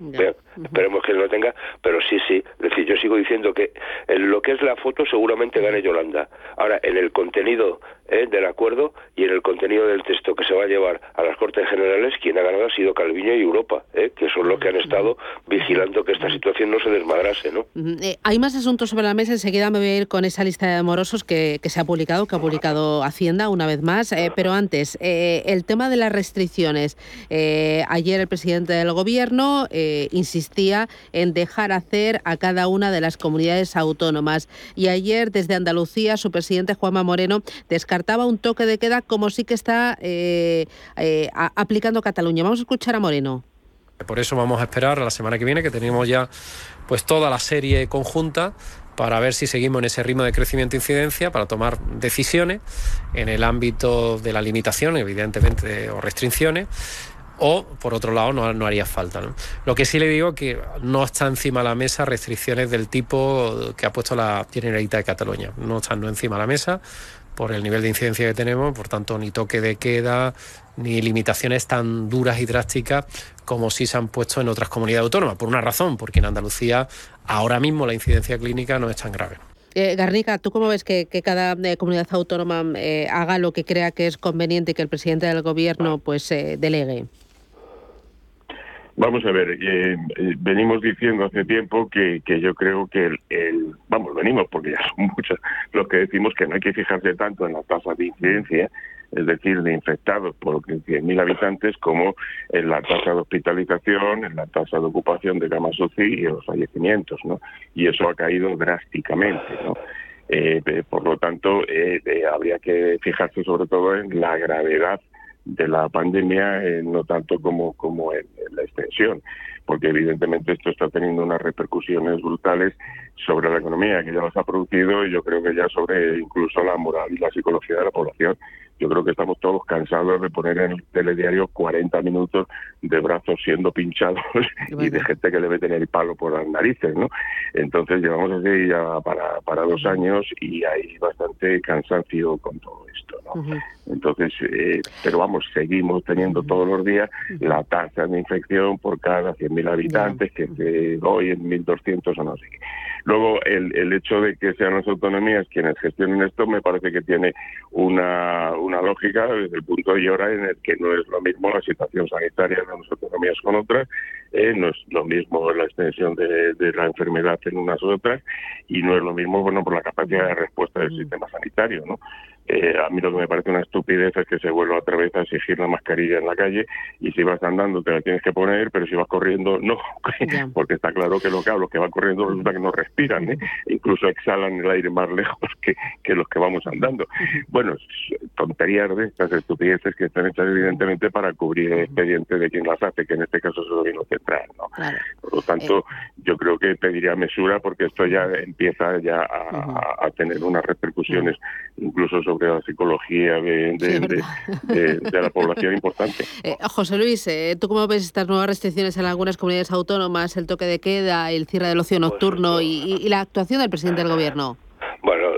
esperemos que no lo tenga, pero sí, sí, es decir, yo sigo diciendo que en lo que es la foto seguramente gane Yolanda. Ahora, en el contenido ¿eh? del acuerdo y en el contenido del texto que se va a llevar a las Cortes Generales, quien ha ganado ha sido Calviño y Europa, ¿eh? que son los que han estado vigilando que esta situación no se desmadrase. ¿no? Eh, hay más asuntos sobre la mesa, enseguida me voy a ir con esa lista de morosos que, que se ha publicado, que ha publicado Hacienda una vez más, pero antes, el tema de las restricciones. ayer el presidente del Gobierno insistía en dejar hacer a cada una de las comunidades autónomas y ayer desde Andalucía su presidente Juanma Moreno descartaba un toque de queda como sí que está eh, eh, aplicando Cataluña. Vamos a escuchar a Moreno. Por eso vamos a esperar a la semana que viene, que tenemos ya pues toda la serie conjunta para ver si seguimos en ese ritmo de crecimiento e incidencia, para tomar decisiones en el ámbito de la limitación, evidentemente, o restricciones, o por otro lado no, no haría falta. Lo que sí le digo es que no está encima de la mesa restricciones del tipo que ha puesto la Generalitat de Cataluña. No están encima de la mesa por el nivel de incidencia que tenemos, por tanto ni toque de queda, ni limitaciones tan duras y drásticas como si se han puesto en otras comunidades autónomas, por una razón, porque en Andalucía ahora mismo la incidencia clínica no es tan grave. Eh, Garnica, ¿tú cómo ves que, cada eh, comunidad autónoma eh, haga lo que crea que es conveniente y que el presidente del gobierno pues delegue? Vamos a ver, eh, eh, venimos diciendo hace tiempo que, que yo creo que el, vamos, venimos porque ya son muchos los que decimos que no hay que fijarse tanto en la tasa de incidencia, es decir, de infectados por 100.000 habitantes, como en la tasa de hospitalización, en la tasa de ocupación de camas UCI y los fallecimientos, ¿no? Y eso ha caído drásticamente, ¿no? Eh, por lo tanto, habría que fijarse sobre todo en la gravedad de la pandemia, eh, no tanto como, como en, la extensión. porque evidentemente esto está teniendo unas repercusiones brutales sobre la economía, que ya las ha producido, y yo creo que ya sobre incluso la moral y la psicología de la población. Yo creo que estamos todos cansados de poner en el telediario 40 minutos de brazos siendo pinchados y de gente que debe tener el palo por las narices, ¿no? Entonces llevamos así ya para, para dos años y hay bastante cansancio con todo esto, ¿no? Entonces, eh, pero vamos, seguimos teniendo todos los días la tasa de infección por cada 100.000 habitantes, que de hoy en 1.200 o no sé qué. Luego, el, el hecho de que sean las autonomías quienes gestionen esto me parece que tiene una, una lógica desde el punto de hora en el que no es lo mismo la situación sanitaria de las autonomías con otras, eh, no es lo mismo la extensión de, de, la enfermedad en unas u otras y no es lo mismo bueno por la capacidad de respuesta del sistema sanitario, ¿no? Eh, a mí lo que me parece una estupidez es que se vuelva otra vez a exigir la mascarilla en la calle y si vas andando te la tienes que poner, pero si vas corriendo no, porque está claro que, lo que, los que van corriendo resulta que no respiran, ¿eh? incluso exhalan el aire más lejos que, que los que vamos andando. Bueno, tonterías de estas estupideces que están hechas evidentemente para cubrir el expediente de quien las hace, que en este caso es el gobierno central. ¿no? Por lo tanto, yo creo que pediría mesura porque esto ya empieza ya a, a tener unas repercusiones incluso sobre de la psicología de, de, la población importante. Eh, José Luis, eh, ¿tú cómo ves estas nuevas restricciones en algunas comunidades autónomas, el toque de queda, el cierre del ocio nocturno y, y la actuación del presidente del gobierno? Bueno,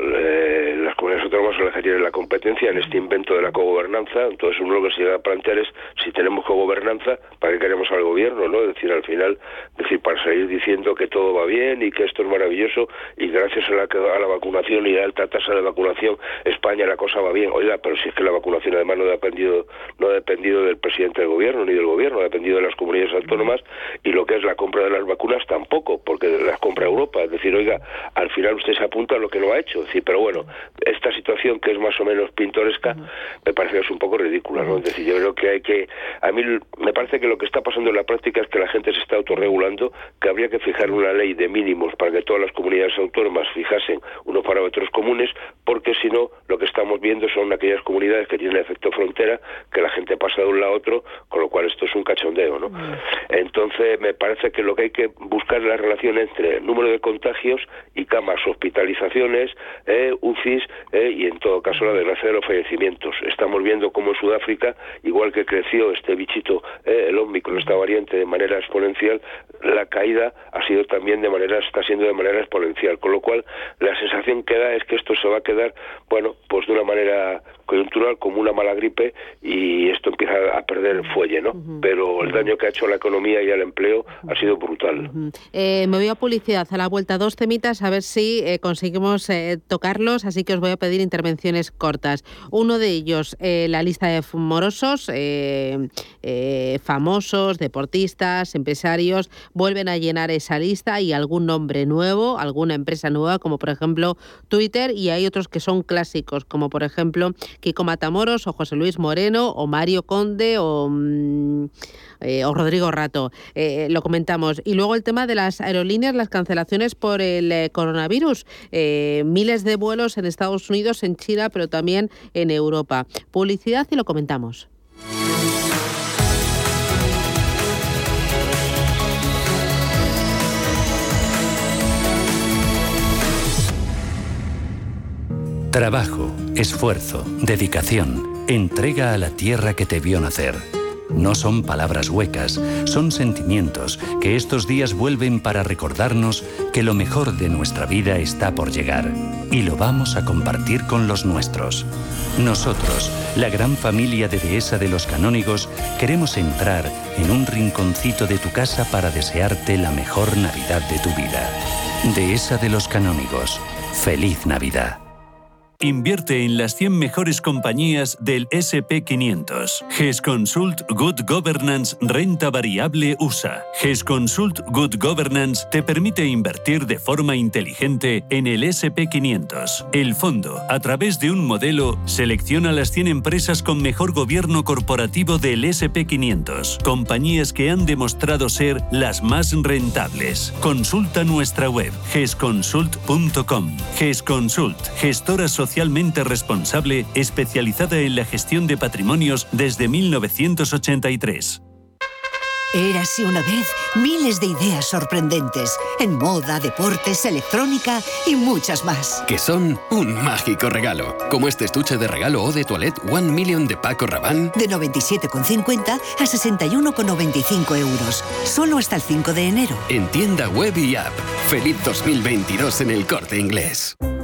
las que tienen la competencia en este invento de la cogobernanza. Entonces, uno lo que se llega a plantear es si tenemos cogobernanza, ¿para qué queremos al gobierno? no Es decir, al final, decir, para salir diciendo que todo va bien y que esto es maravilloso y gracias a la, a la vacunación y a la alta tasa de vacunación, España la cosa va bien. Oiga, pero si es que la vacunación además no ha dependido, no ha dependido del presidente del gobierno ni del gobierno, ha dependido de las comunidades autónomas y lo que es la compra de las vacunas tampoco, porque las compra Europa. Es decir, oiga, al final usted se apunta a lo que no ha hecho. Sí, pero bueno, esta situación que es más o menos pintoresca me parece que es un poco ridícula, ¿no? Es decir, yo creo que hay que... A mí me parece que lo que está pasando en la práctica es que la gente se está autorregulando, que habría que fijar una ley de mínimos para que todas las comunidades autónomas fijasen unos parámetros comunes, porque si no, lo que estamos viendo son aquellas comunidades que tienen efecto frontera, que la gente pasa de un lado a otro, con lo cual esto es un cachondeo, ¿no? Entonces, me parece que lo que hay que buscar es la relación entre número de contagios y camas, hospitalizaciones, eh, UCIs eh, y en todo caso la desgracia de los fallecimientos. Estamos viendo cómo en Sudáfrica, igual que creció este bichito, eh, el Omicron, esta variante de manera exponencial, la caída ha sido también de manera, está siendo de manera exponencial, con lo cual la sensación que da es que esto se va a quedar, bueno, pues de una manera coyuntural como una mala gripe y esto empieza a perder el fuelle, ¿no? Pero el daño que ha hecho a la economía y al empleo ha sido brutal. eh, me voy a publicidad a la vuelta dos temitas a ver si eh, conseguimos eh, tocarlos, así que os voy a pedir intervenciones cortas. Uno de ellos, eh, la lista de morosos, famosos, deportistas, empresarios, vuelven a llenar esa lista y algún nombre nuevo, alguna empresa nueva, como por ejemplo Twitter, y hay otros que son clásicos, como por ejemplo Kiko Matamoros o José Luis Moreno o Mario Conde o, mmm, eh, o Rodrigo Rato. Eh, lo comentamos. Y luego el tema de las aerolíneas, las cancelaciones por el eh, coronavirus. miles de vuelos en Estados Unidos, en China, pero también en Europa. Publicidad y lo comentamos. Trabajo, esfuerzo, dedicación, entrega a la tierra que te vio nacer. No son palabras huecas, son sentimientos que estos días vuelven para recordarnos que lo mejor de nuestra vida está por llegar y lo vamos a compartir con los nuestros. Nosotros, la gran familia de Dehesa de los Canónigos, queremos entrar en un rinconcito de tu casa para desearte la mejor Navidad de tu vida. Dehesa de los Canónigos. Feliz Navidad. Invierte en las 100 mejores compañías del SP500. GES Consult Good Governance Renta Variable USA. GES Consult Good Governance te permite invertir de forma inteligente en el SP500. El fondo, a través de un modelo, selecciona las 100 empresas con mejor gobierno corporativo del SP500. Compañías que han demostrado ser las más rentables. Consulta nuestra web gesconsult.com. GES Consult, gestora social socialmente responsable especializada en la gestión de patrimonios desde 1983. Érase una vez miles de ideas sorprendentes en moda, deportes, electrónica y muchas más. Que son un mágico regalo, como este estuche de regalo o de toilette One Million de Paco Rabanne. De 97,50 a 61,95 euros. Solo hasta el 5 de enero. En tienda web y app. Feliz 2022 en el corte inglés.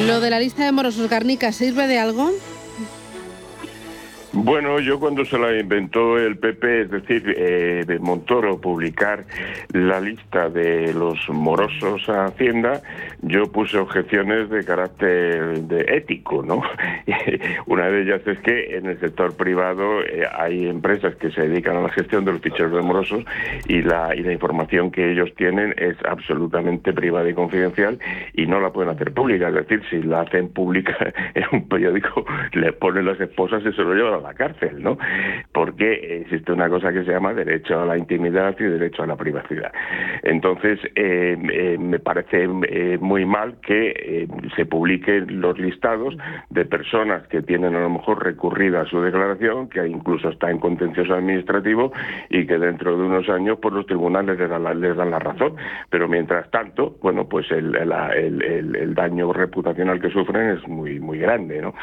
¿Lo de la lista de morosos Garnica sirve de algo? Bueno, yo cuando se la inventó el PP, es decir, eh, de Montoro, publicar la lista de los morosos a Hacienda, yo puse objeciones de carácter de ético, ¿no? Una de ellas es que en el sector privado eh, hay empresas que se dedican a la gestión de los ficheros de morosos y la, y la información que ellos tienen es absolutamente privada y confidencial y no la pueden hacer pública. Es decir, si la hacen pública en un periódico, le ponen las esposas y se lo llevan la cárcel, ¿no? Porque existe una cosa que se llama derecho a la intimidad y derecho a la privacidad. Entonces, eh, eh, me parece eh, muy mal que se publiquen los listados de personas que tienen a lo mejor recurrida a su declaración, que incluso está en contencioso administrativo y que dentro de unos años pues los tribunales les dan la, les dan la razón. Pero mientras tanto, bueno, pues el, el, el, el daño reputacional que sufren es muy, muy grande, ¿no?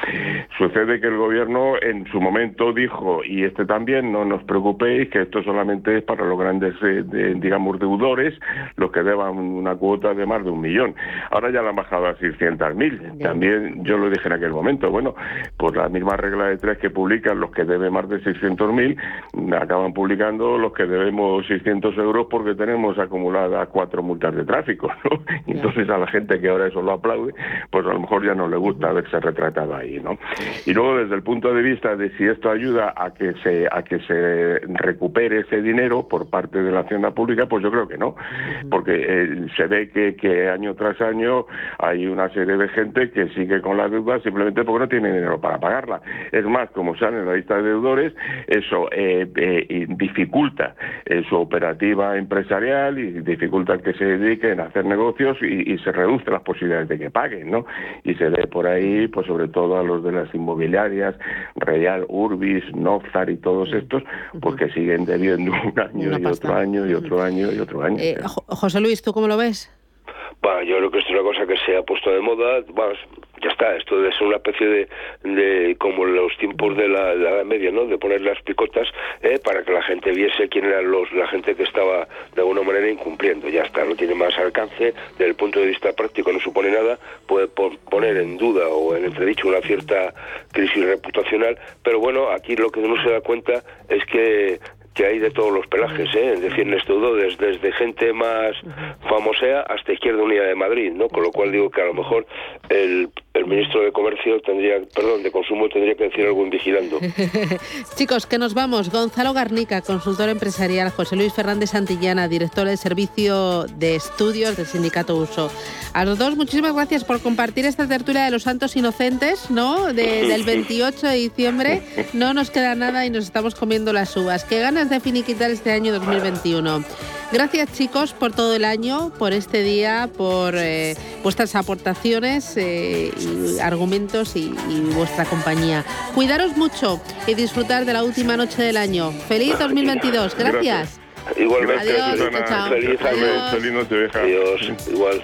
Sucede que el gobierno en su momento dijo, y este también, no nos preocupéis, que esto solamente es para los grandes, eh, de, digamos, deudores, los que deban una cuota de más de un millón. Ahora ya la han bajado a 600.000. También yo lo dije en aquel momento, bueno, por la misma regla de tres que publican los que deben más de 600.000, acaban publicando los que debemos 600 euros porque tenemos acumuladas cuatro multas de tráfico, ¿no? Entonces a la gente que ahora eso lo aplaude, pues a lo mejor ya no le gusta verse retratado ahí, ¿no? Y luego desde el punto de vista de si esto ayuda a que se a que se recupere ese dinero por parte de la hacienda pública, pues yo creo que no, porque eh, se ve que, que año tras año hay una serie de gente que sigue con la deuda simplemente porque no tiene dinero para pagarla. Es más, como sale en la lista de deudores, eso eh, eh, dificulta su operativa empresarial y dificulta que se dediquen a hacer negocios y, y se reduce las posibilidades de que paguen, ¿no? Y se ve por ahí, pues sobre todo a los de las inmobiliarias, Real, Urbis, Nofzar y todos estos, porque siguen debiendo un año y otro año y otro año y otro año. Eh, Jo- José Luis, ¿tú cómo lo ves? Bueno, yo creo que esto es una cosa que se ha puesto de moda. Vamos, ya está. Esto debe ser una especie de, de como los tiempos de la, Edad Media, ¿no? De poner las picotas eh, para que la gente viese quién eran los, la gente que estaba de alguna manera incumpliendo. Ya está, no tiene más alcance. Desde el punto de vista práctico no supone nada. Puede po- poner en duda o en entredicho una cierta crisis reputacional. Pero bueno, aquí lo que uno se da cuenta es que que hay de todos los pelajes, ¿eh? es decir, en este desde, desde gente más famosea hasta Izquierda Unida de Madrid, ¿no? Con lo cual digo que a lo mejor el, el ministro de Comercio tendría, perdón, de Consumo tendría que decir algo en vigilando. Chicos, que nos vamos. Gonzalo Garnica, consultor empresarial. José Luis Fernández Santillana, director del Servicio de Estudios del Sindicato Uso. A los dos, muchísimas gracias por compartir esta tertulia de los santos inocentes, ¿no? De- del 28 de diciembre. No nos queda nada y nos estamos comiendo las uvas. Qué ganas de finiquitar este año 2021. Gracias, chicos, por todo el año, por este día, por eh, vuestras aportaciones eh, y argumentos y, y vuestra compañía. Cuidaros mucho y disfrutar de la última noche del año. ¡Feliz 2022! Gracias. Igualmente, Adiós, Susana, chao, chao. feliz. Adiós. Feliz Nochevieja. Adiós, igual.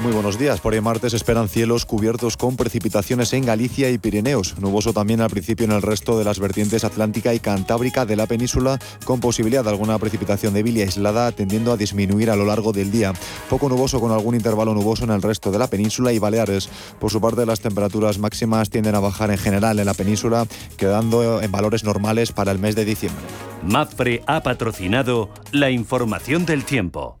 Muy buenos días. Por el martes esperan cielos cubiertos con precipitaciones en Galicia y Pirineos. Nuboso también al principio en el resto de las vertientes atlántica y cantábrica de la península, con posibilidad de alguna precipitación débil y aislada, tendiendo a disminuir a lo largo del día. Poco nuboso con algún intervalo nuboso en el resto de la península y Baleares. Por su parte, las temperaturas máximas tienden a bajar en general en la península, quedando en valores normales para el mes de diciembre. MAPFRE ha patrocinado la información del tiempo.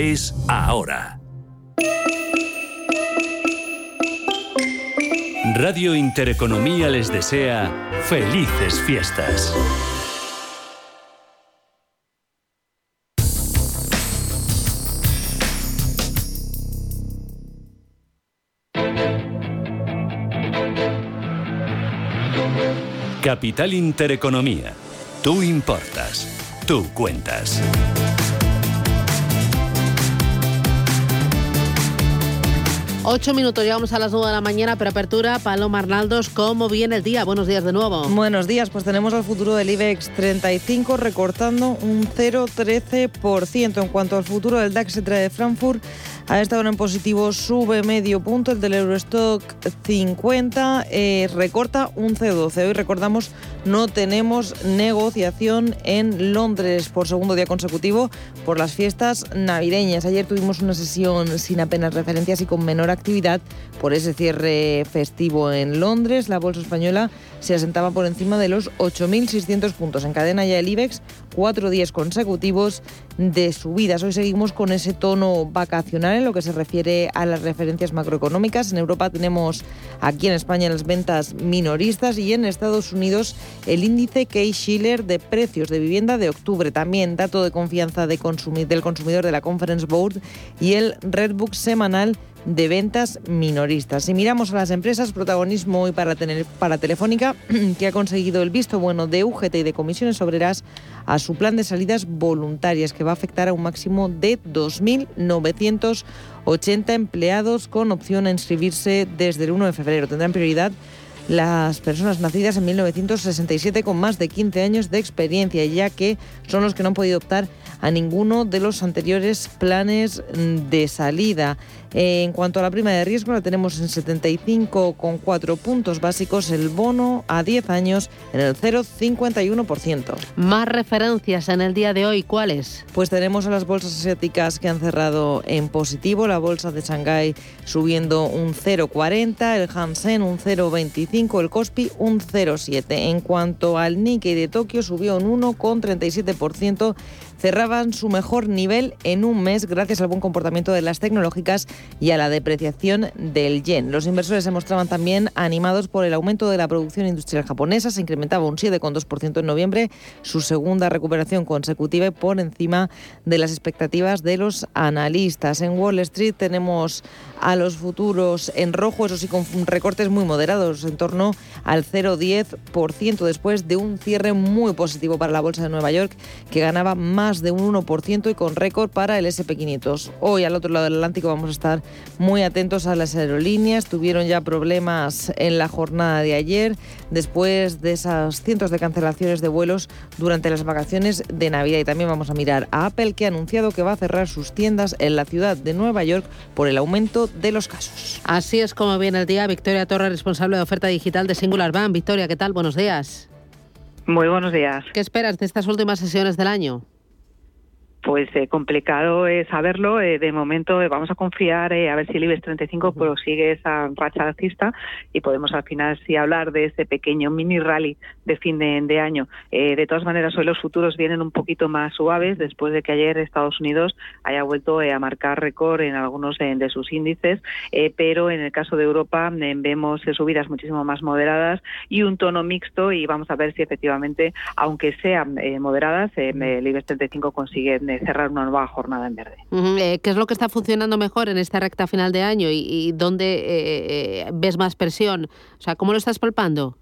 ahora. Radio Intereconomía les desea felices fiestas. Capital Intereconomía. Tú importas. Tú cuentas. Ocho minutos, llegamos a las nueve de la mañana, pero apertura, Paloma Arnaldos, ¿cómo viene el día? Buenos días de nuevo. Buenos días, pues tenemos al futuro del IBEX 35 recortando un 0,13%. En cuanto al futuro del DAX de Frankfurt, a esta hora en positivo sube medio punto, el del Eurostock 50 eh, recorta un C12. Hoy recordamos no tenemos negociación en Londres por segundo día consecutivo por las fiestas navideñas. Ayer tuvimos una sesión sin apenas referencias y con menor actividad por ese cierre festivo en Londres. La bolsa española se asentaba por encima de los 8.600 puntos. En cadena ya el IBEX, cuatro días consecutivos de subidas. Hoy seguimos con ese tono vacacional en lo que se refiere a las referencias macroeconómicas. En Europa tenemos aquí en España las ventas minoristas y en Estados Unidos el índice Kay-Schiller de precios de vivienda de octubre. También dato de confianza de del consumidor de la Conference Board y el Redbook semanal de ventas minoristas. Si miramos a las empresas, protagonismo hoy para, tener, para Telefónica, que ha conseguido el visto bueno de UGT y de comisiones obreras a su plan de salidas voluntarias, que va a afectar a un máximo de 2.980 empleados con opción a inscribirse desde el 1 de febrero. Tendrán prioridad las personas nacidas en 1967 con más de 15 años de experiencia, ya que son los que no han podido optar a ninguno de los anteriores planes de salida. En cuanto a la prima de riesgo, la tenemos en 75,4 puntos básicos, el bono a 10 años en el 0,51%. Más referencias en el día de hoy, ¿cuáles? Pues tenemos a las bolsas asiáticas que han cerrado en positivo, la bolsa de Shanghái subiendo un 0,40, el Hansen un 0,25, el Kospi un 0,7. En cuanto al Nikkei de Tokio, subió un 1,37% cerraban su mejor nivel en un mes gracias al buen comportamiento de las tecnológicas y a la depreciación del yen. Los inversores se mostraban también animados por el aumento de la producción industrial japonesa, se incrementaba un 7,2% en noviembre, su segunda recuperación consecutiva por encima de las expectativas de los analistas. En Wall Street tenemos a los futuros en rojo, eso sí, con recortes muy moderados, en torno al 0,10% después de un cierre muy positivo para la Bolsa de Nueva York que ganaba más de un 1% y con récord para el SP500. Hoy al otro lado del Atlántico vamos a estar muy atentos a las aerolíneas. Tuvieron ya problemas en la jornada de ayer después de esas cientos de cancelaciones de vuelos durante las vacaciones de Navidad. Y también vamos a mirar a Apple que ha anunciado que va a cerrar sus tiendas en la ciudad de Nueva York por el aumento de los casos. Así es como viene el día. Victoria Torres, responsable de oferta digital de Singular Bank. Victoria, ¿qué tal? Buenos días. Muy buenos días. ¿Qué esperas de estas últimas sesiones del año? Pues eh, complicado es saberlo. Eh, de momento eh, vamos a confiar a ver si el IBEX 35 prosigue esa racha alcista y podemos al final sí hablar de ese pequeño mini rally de fin de, año. de todas maneras, hoy los futuros vienen un poquito más suaves después de que ayer Estados Unidos haya vuelto a marcar récord en algunos de sus índices, pero en el caso de Europa vemos subidas muchísimo más moderadas y un tono mixto y vamos a ver si efectivamente, aunque sean moderadas, el IBEX 35 consigue cerrar una nueva jornada en verde. Eh, ¿Qué es lo que está funcionando mejor en esta recta final de año y, dónde eh, eh, ves más presión? O sea, ¿cómo lo estás palpando?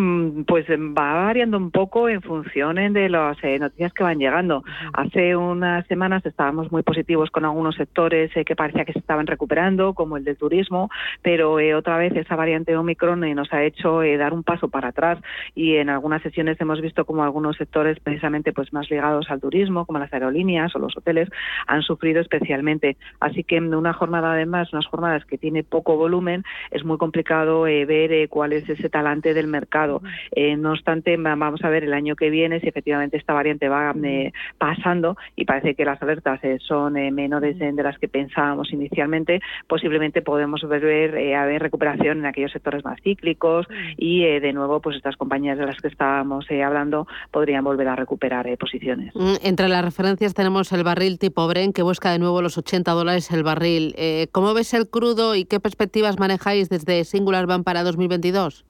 Mm, pues va variando un poco en función de las eh, noticias que van llegando. Hace unas semanas estábamos muy positivos con algunos sectores eh, que parecía que se estaban recuperando, como el del turismo, pero eh, otra vez esa variante Omicron nos ha hecho dar un paso para atrás y en algunas sesiones hemos visto como algunos sectores precisamente pues más ligados al turismo, como las aerolíneas o los hoteles, han sufrido especialmente. Así que en una jornada además, unas jornadas que tiene poco volumen, es muy complicado ver cuál es ese talante del mercado eh, no obstante, vamos a ver el año que viene si efectivamente esta variante va eh, pasando y parece que las alertas eh, son menores de las que pensábamos inicialmente, posiblemente podemos ver haber recuperación en aquellos sectores más cíclicos y de nuevo pues estas compañías de las que estábamos hablando podrían volver a recuperar posiciones. Mm, entre las referencias tenemos el barril tipo Bren que busca de nuevo los 80 dólares el barril. ¿Cómo ves el crudo y qué perspectivas manejáis desde Singular Bank para 2022?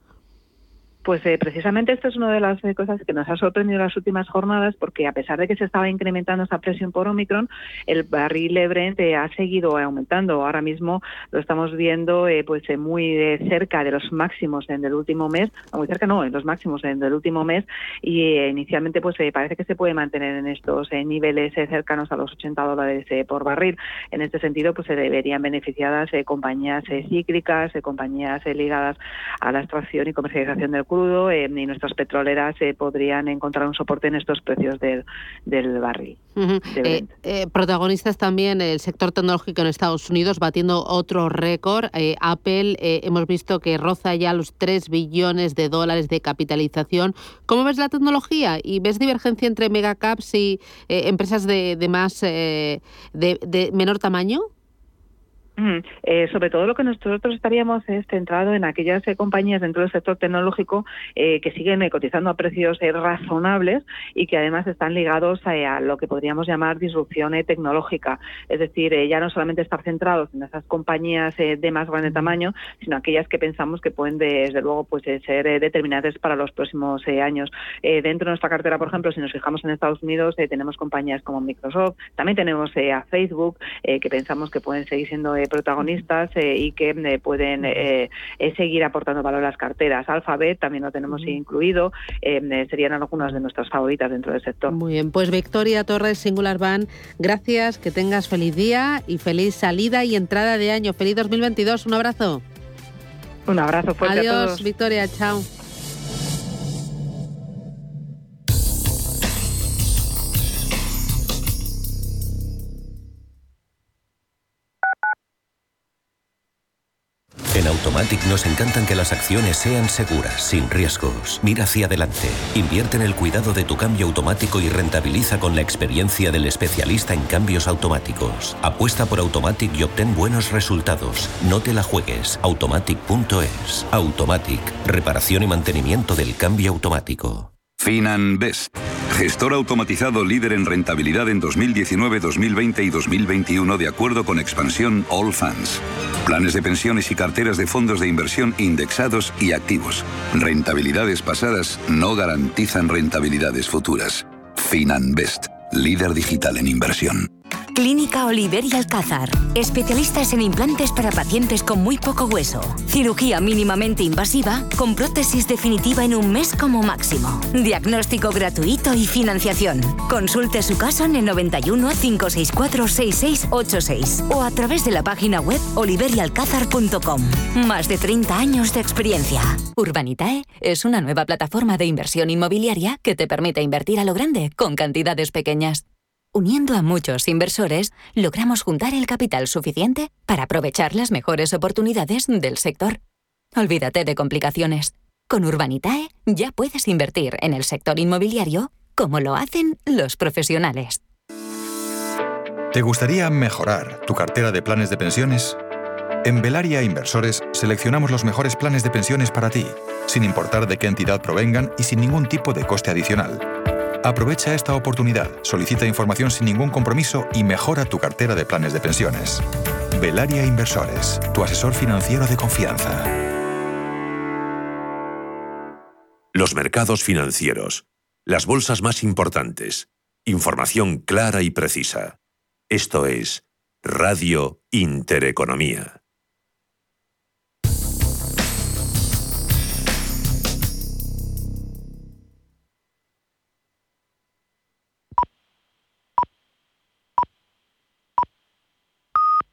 Pues eh, precisamente esto es una de las eh, cosas que nos ha sorprendido en las últimas jornadas, porque a pesar de que se estaba incrementando esa presión por Omicron, el barril Brent eh, ha seguido aumentando. Ahora mismo lo estamos viendo pues muy cerca de los máximos en el último mes, muy cerca no, en los máximos en el último mes, y inicialmente pues parece que se puede mantener en estos niveles cercanos a los 80 dólares por barril. En este sentido, pues se deberían beneficiadas compañías cíclicas, compañías ligadas a la extracción y comercialización del crudo eh, y nuestras petroleras eh, podrían encontrar un soporte en estos precios del, del barril. Eh, protagonistas también el sector tecnológico en Estados Unidos batiendo otro récord. Apple hemos visto que roza ya los 3 billones de dólares de capitalización. ¿Cómo ves la tecnología? ¿Y ves divergencia entre megacaps y empresas de, de más de, de menor tamaño? Eh, sobre todo lo que nosotros estaríamos es centrado en aquellas eh, compañías dentro del sector tecnológico eh, que siguen cotizando a precios razonables y que además están ligados a, lo que podríamos llamar disrupción tecnológica. Es decir, ya no solamente estar centrados en esas compañías de más grande tamaño, sino aquellas que pensamos que pueden, desde luego, pues ser determinantes para los próximos años. dentro de nuestra cartera, por ejemplo, si nos fijamos en Estados Unidos, tenemos compañías como Microsoft, también tenemos a Facebook, que pensamos que pueden seguir siendo protagonistas eh, y que eh, pueden eh, seguir aportando valor a las carteras. Alphabet también lo tenemos incluido, serían algunas de nuestras favoritas dentro del sector. Muy bien, pues Victoria Torres, Singular Van, gracias, que tengas feliz día y feliz salida y entrada de año. Feliz 2022, un abrazo. Un abrazo fuerte Adiós, a todos. Victoria, chao. En Automatic nos encantan que las acciones sean seguras, sin riesgos. Mira hacia adelante. Invierte en el cuidado de tu cambio automático y rentabiliza con la experiencia del especialista en cambios automáticos. Apuesta por Automatic y obtén buenos resultados. No te la juegues. Automatic.es. Automatic. Reparación y mantenimiento del cambio automático. FinanBest. Gestor automatizado líder en rentabilidad en 2019, 2020 y 2021 de acuerdo con expansión All Funds. Planes de pensiones y carteras de fondos de inversión indexados y activos. Rentabilidades pasadas no garantizan rentabilidades futuras. FinanBest. Líder digital en inversión. Clínica Oliver y Alcázar. Especialistas en implantes para pacientes con muy poco hueso. Cirugía mínimamente invasiva con prótesis definitiva en un mes como máximo. Diagnóstico gratuito y financiación. Consulte su caso en el 91 564 6686 o a través de la página web oliverialcázar.com. Más de 30 años de experiencia. Urbanitae es una nueva plataforma de inversión inmobiliaria que te permite invertir a lo grande con cantidades pequeñas. Uniendo a muchos inversores, logramos juntar el capital suficiente para aprovechar las mejores oportunidades del sector. Olvídate de complicaciones. Con Urbanitae ya puedes invertir en el sector inmobiliario como lo hacen los profesionales. ¿Te gustaría mejorar tu cartera de planes de pensiones? En Velaria Inversores seleccionamos los mejores planes de pensiones para ti, sin importar de qué entidad provengan y sin ningún tipo de coste adicional. Aprovecha esta oportunidad, solicita información sin ningún compromiso y mejora tu cartera de planes de pensiones. Velaria Inversores, tu asesor financiero de confianza. Los mercados financieros. Las bolsas más importantes. Información clara y precisa. Esto es Radio Intereconomía.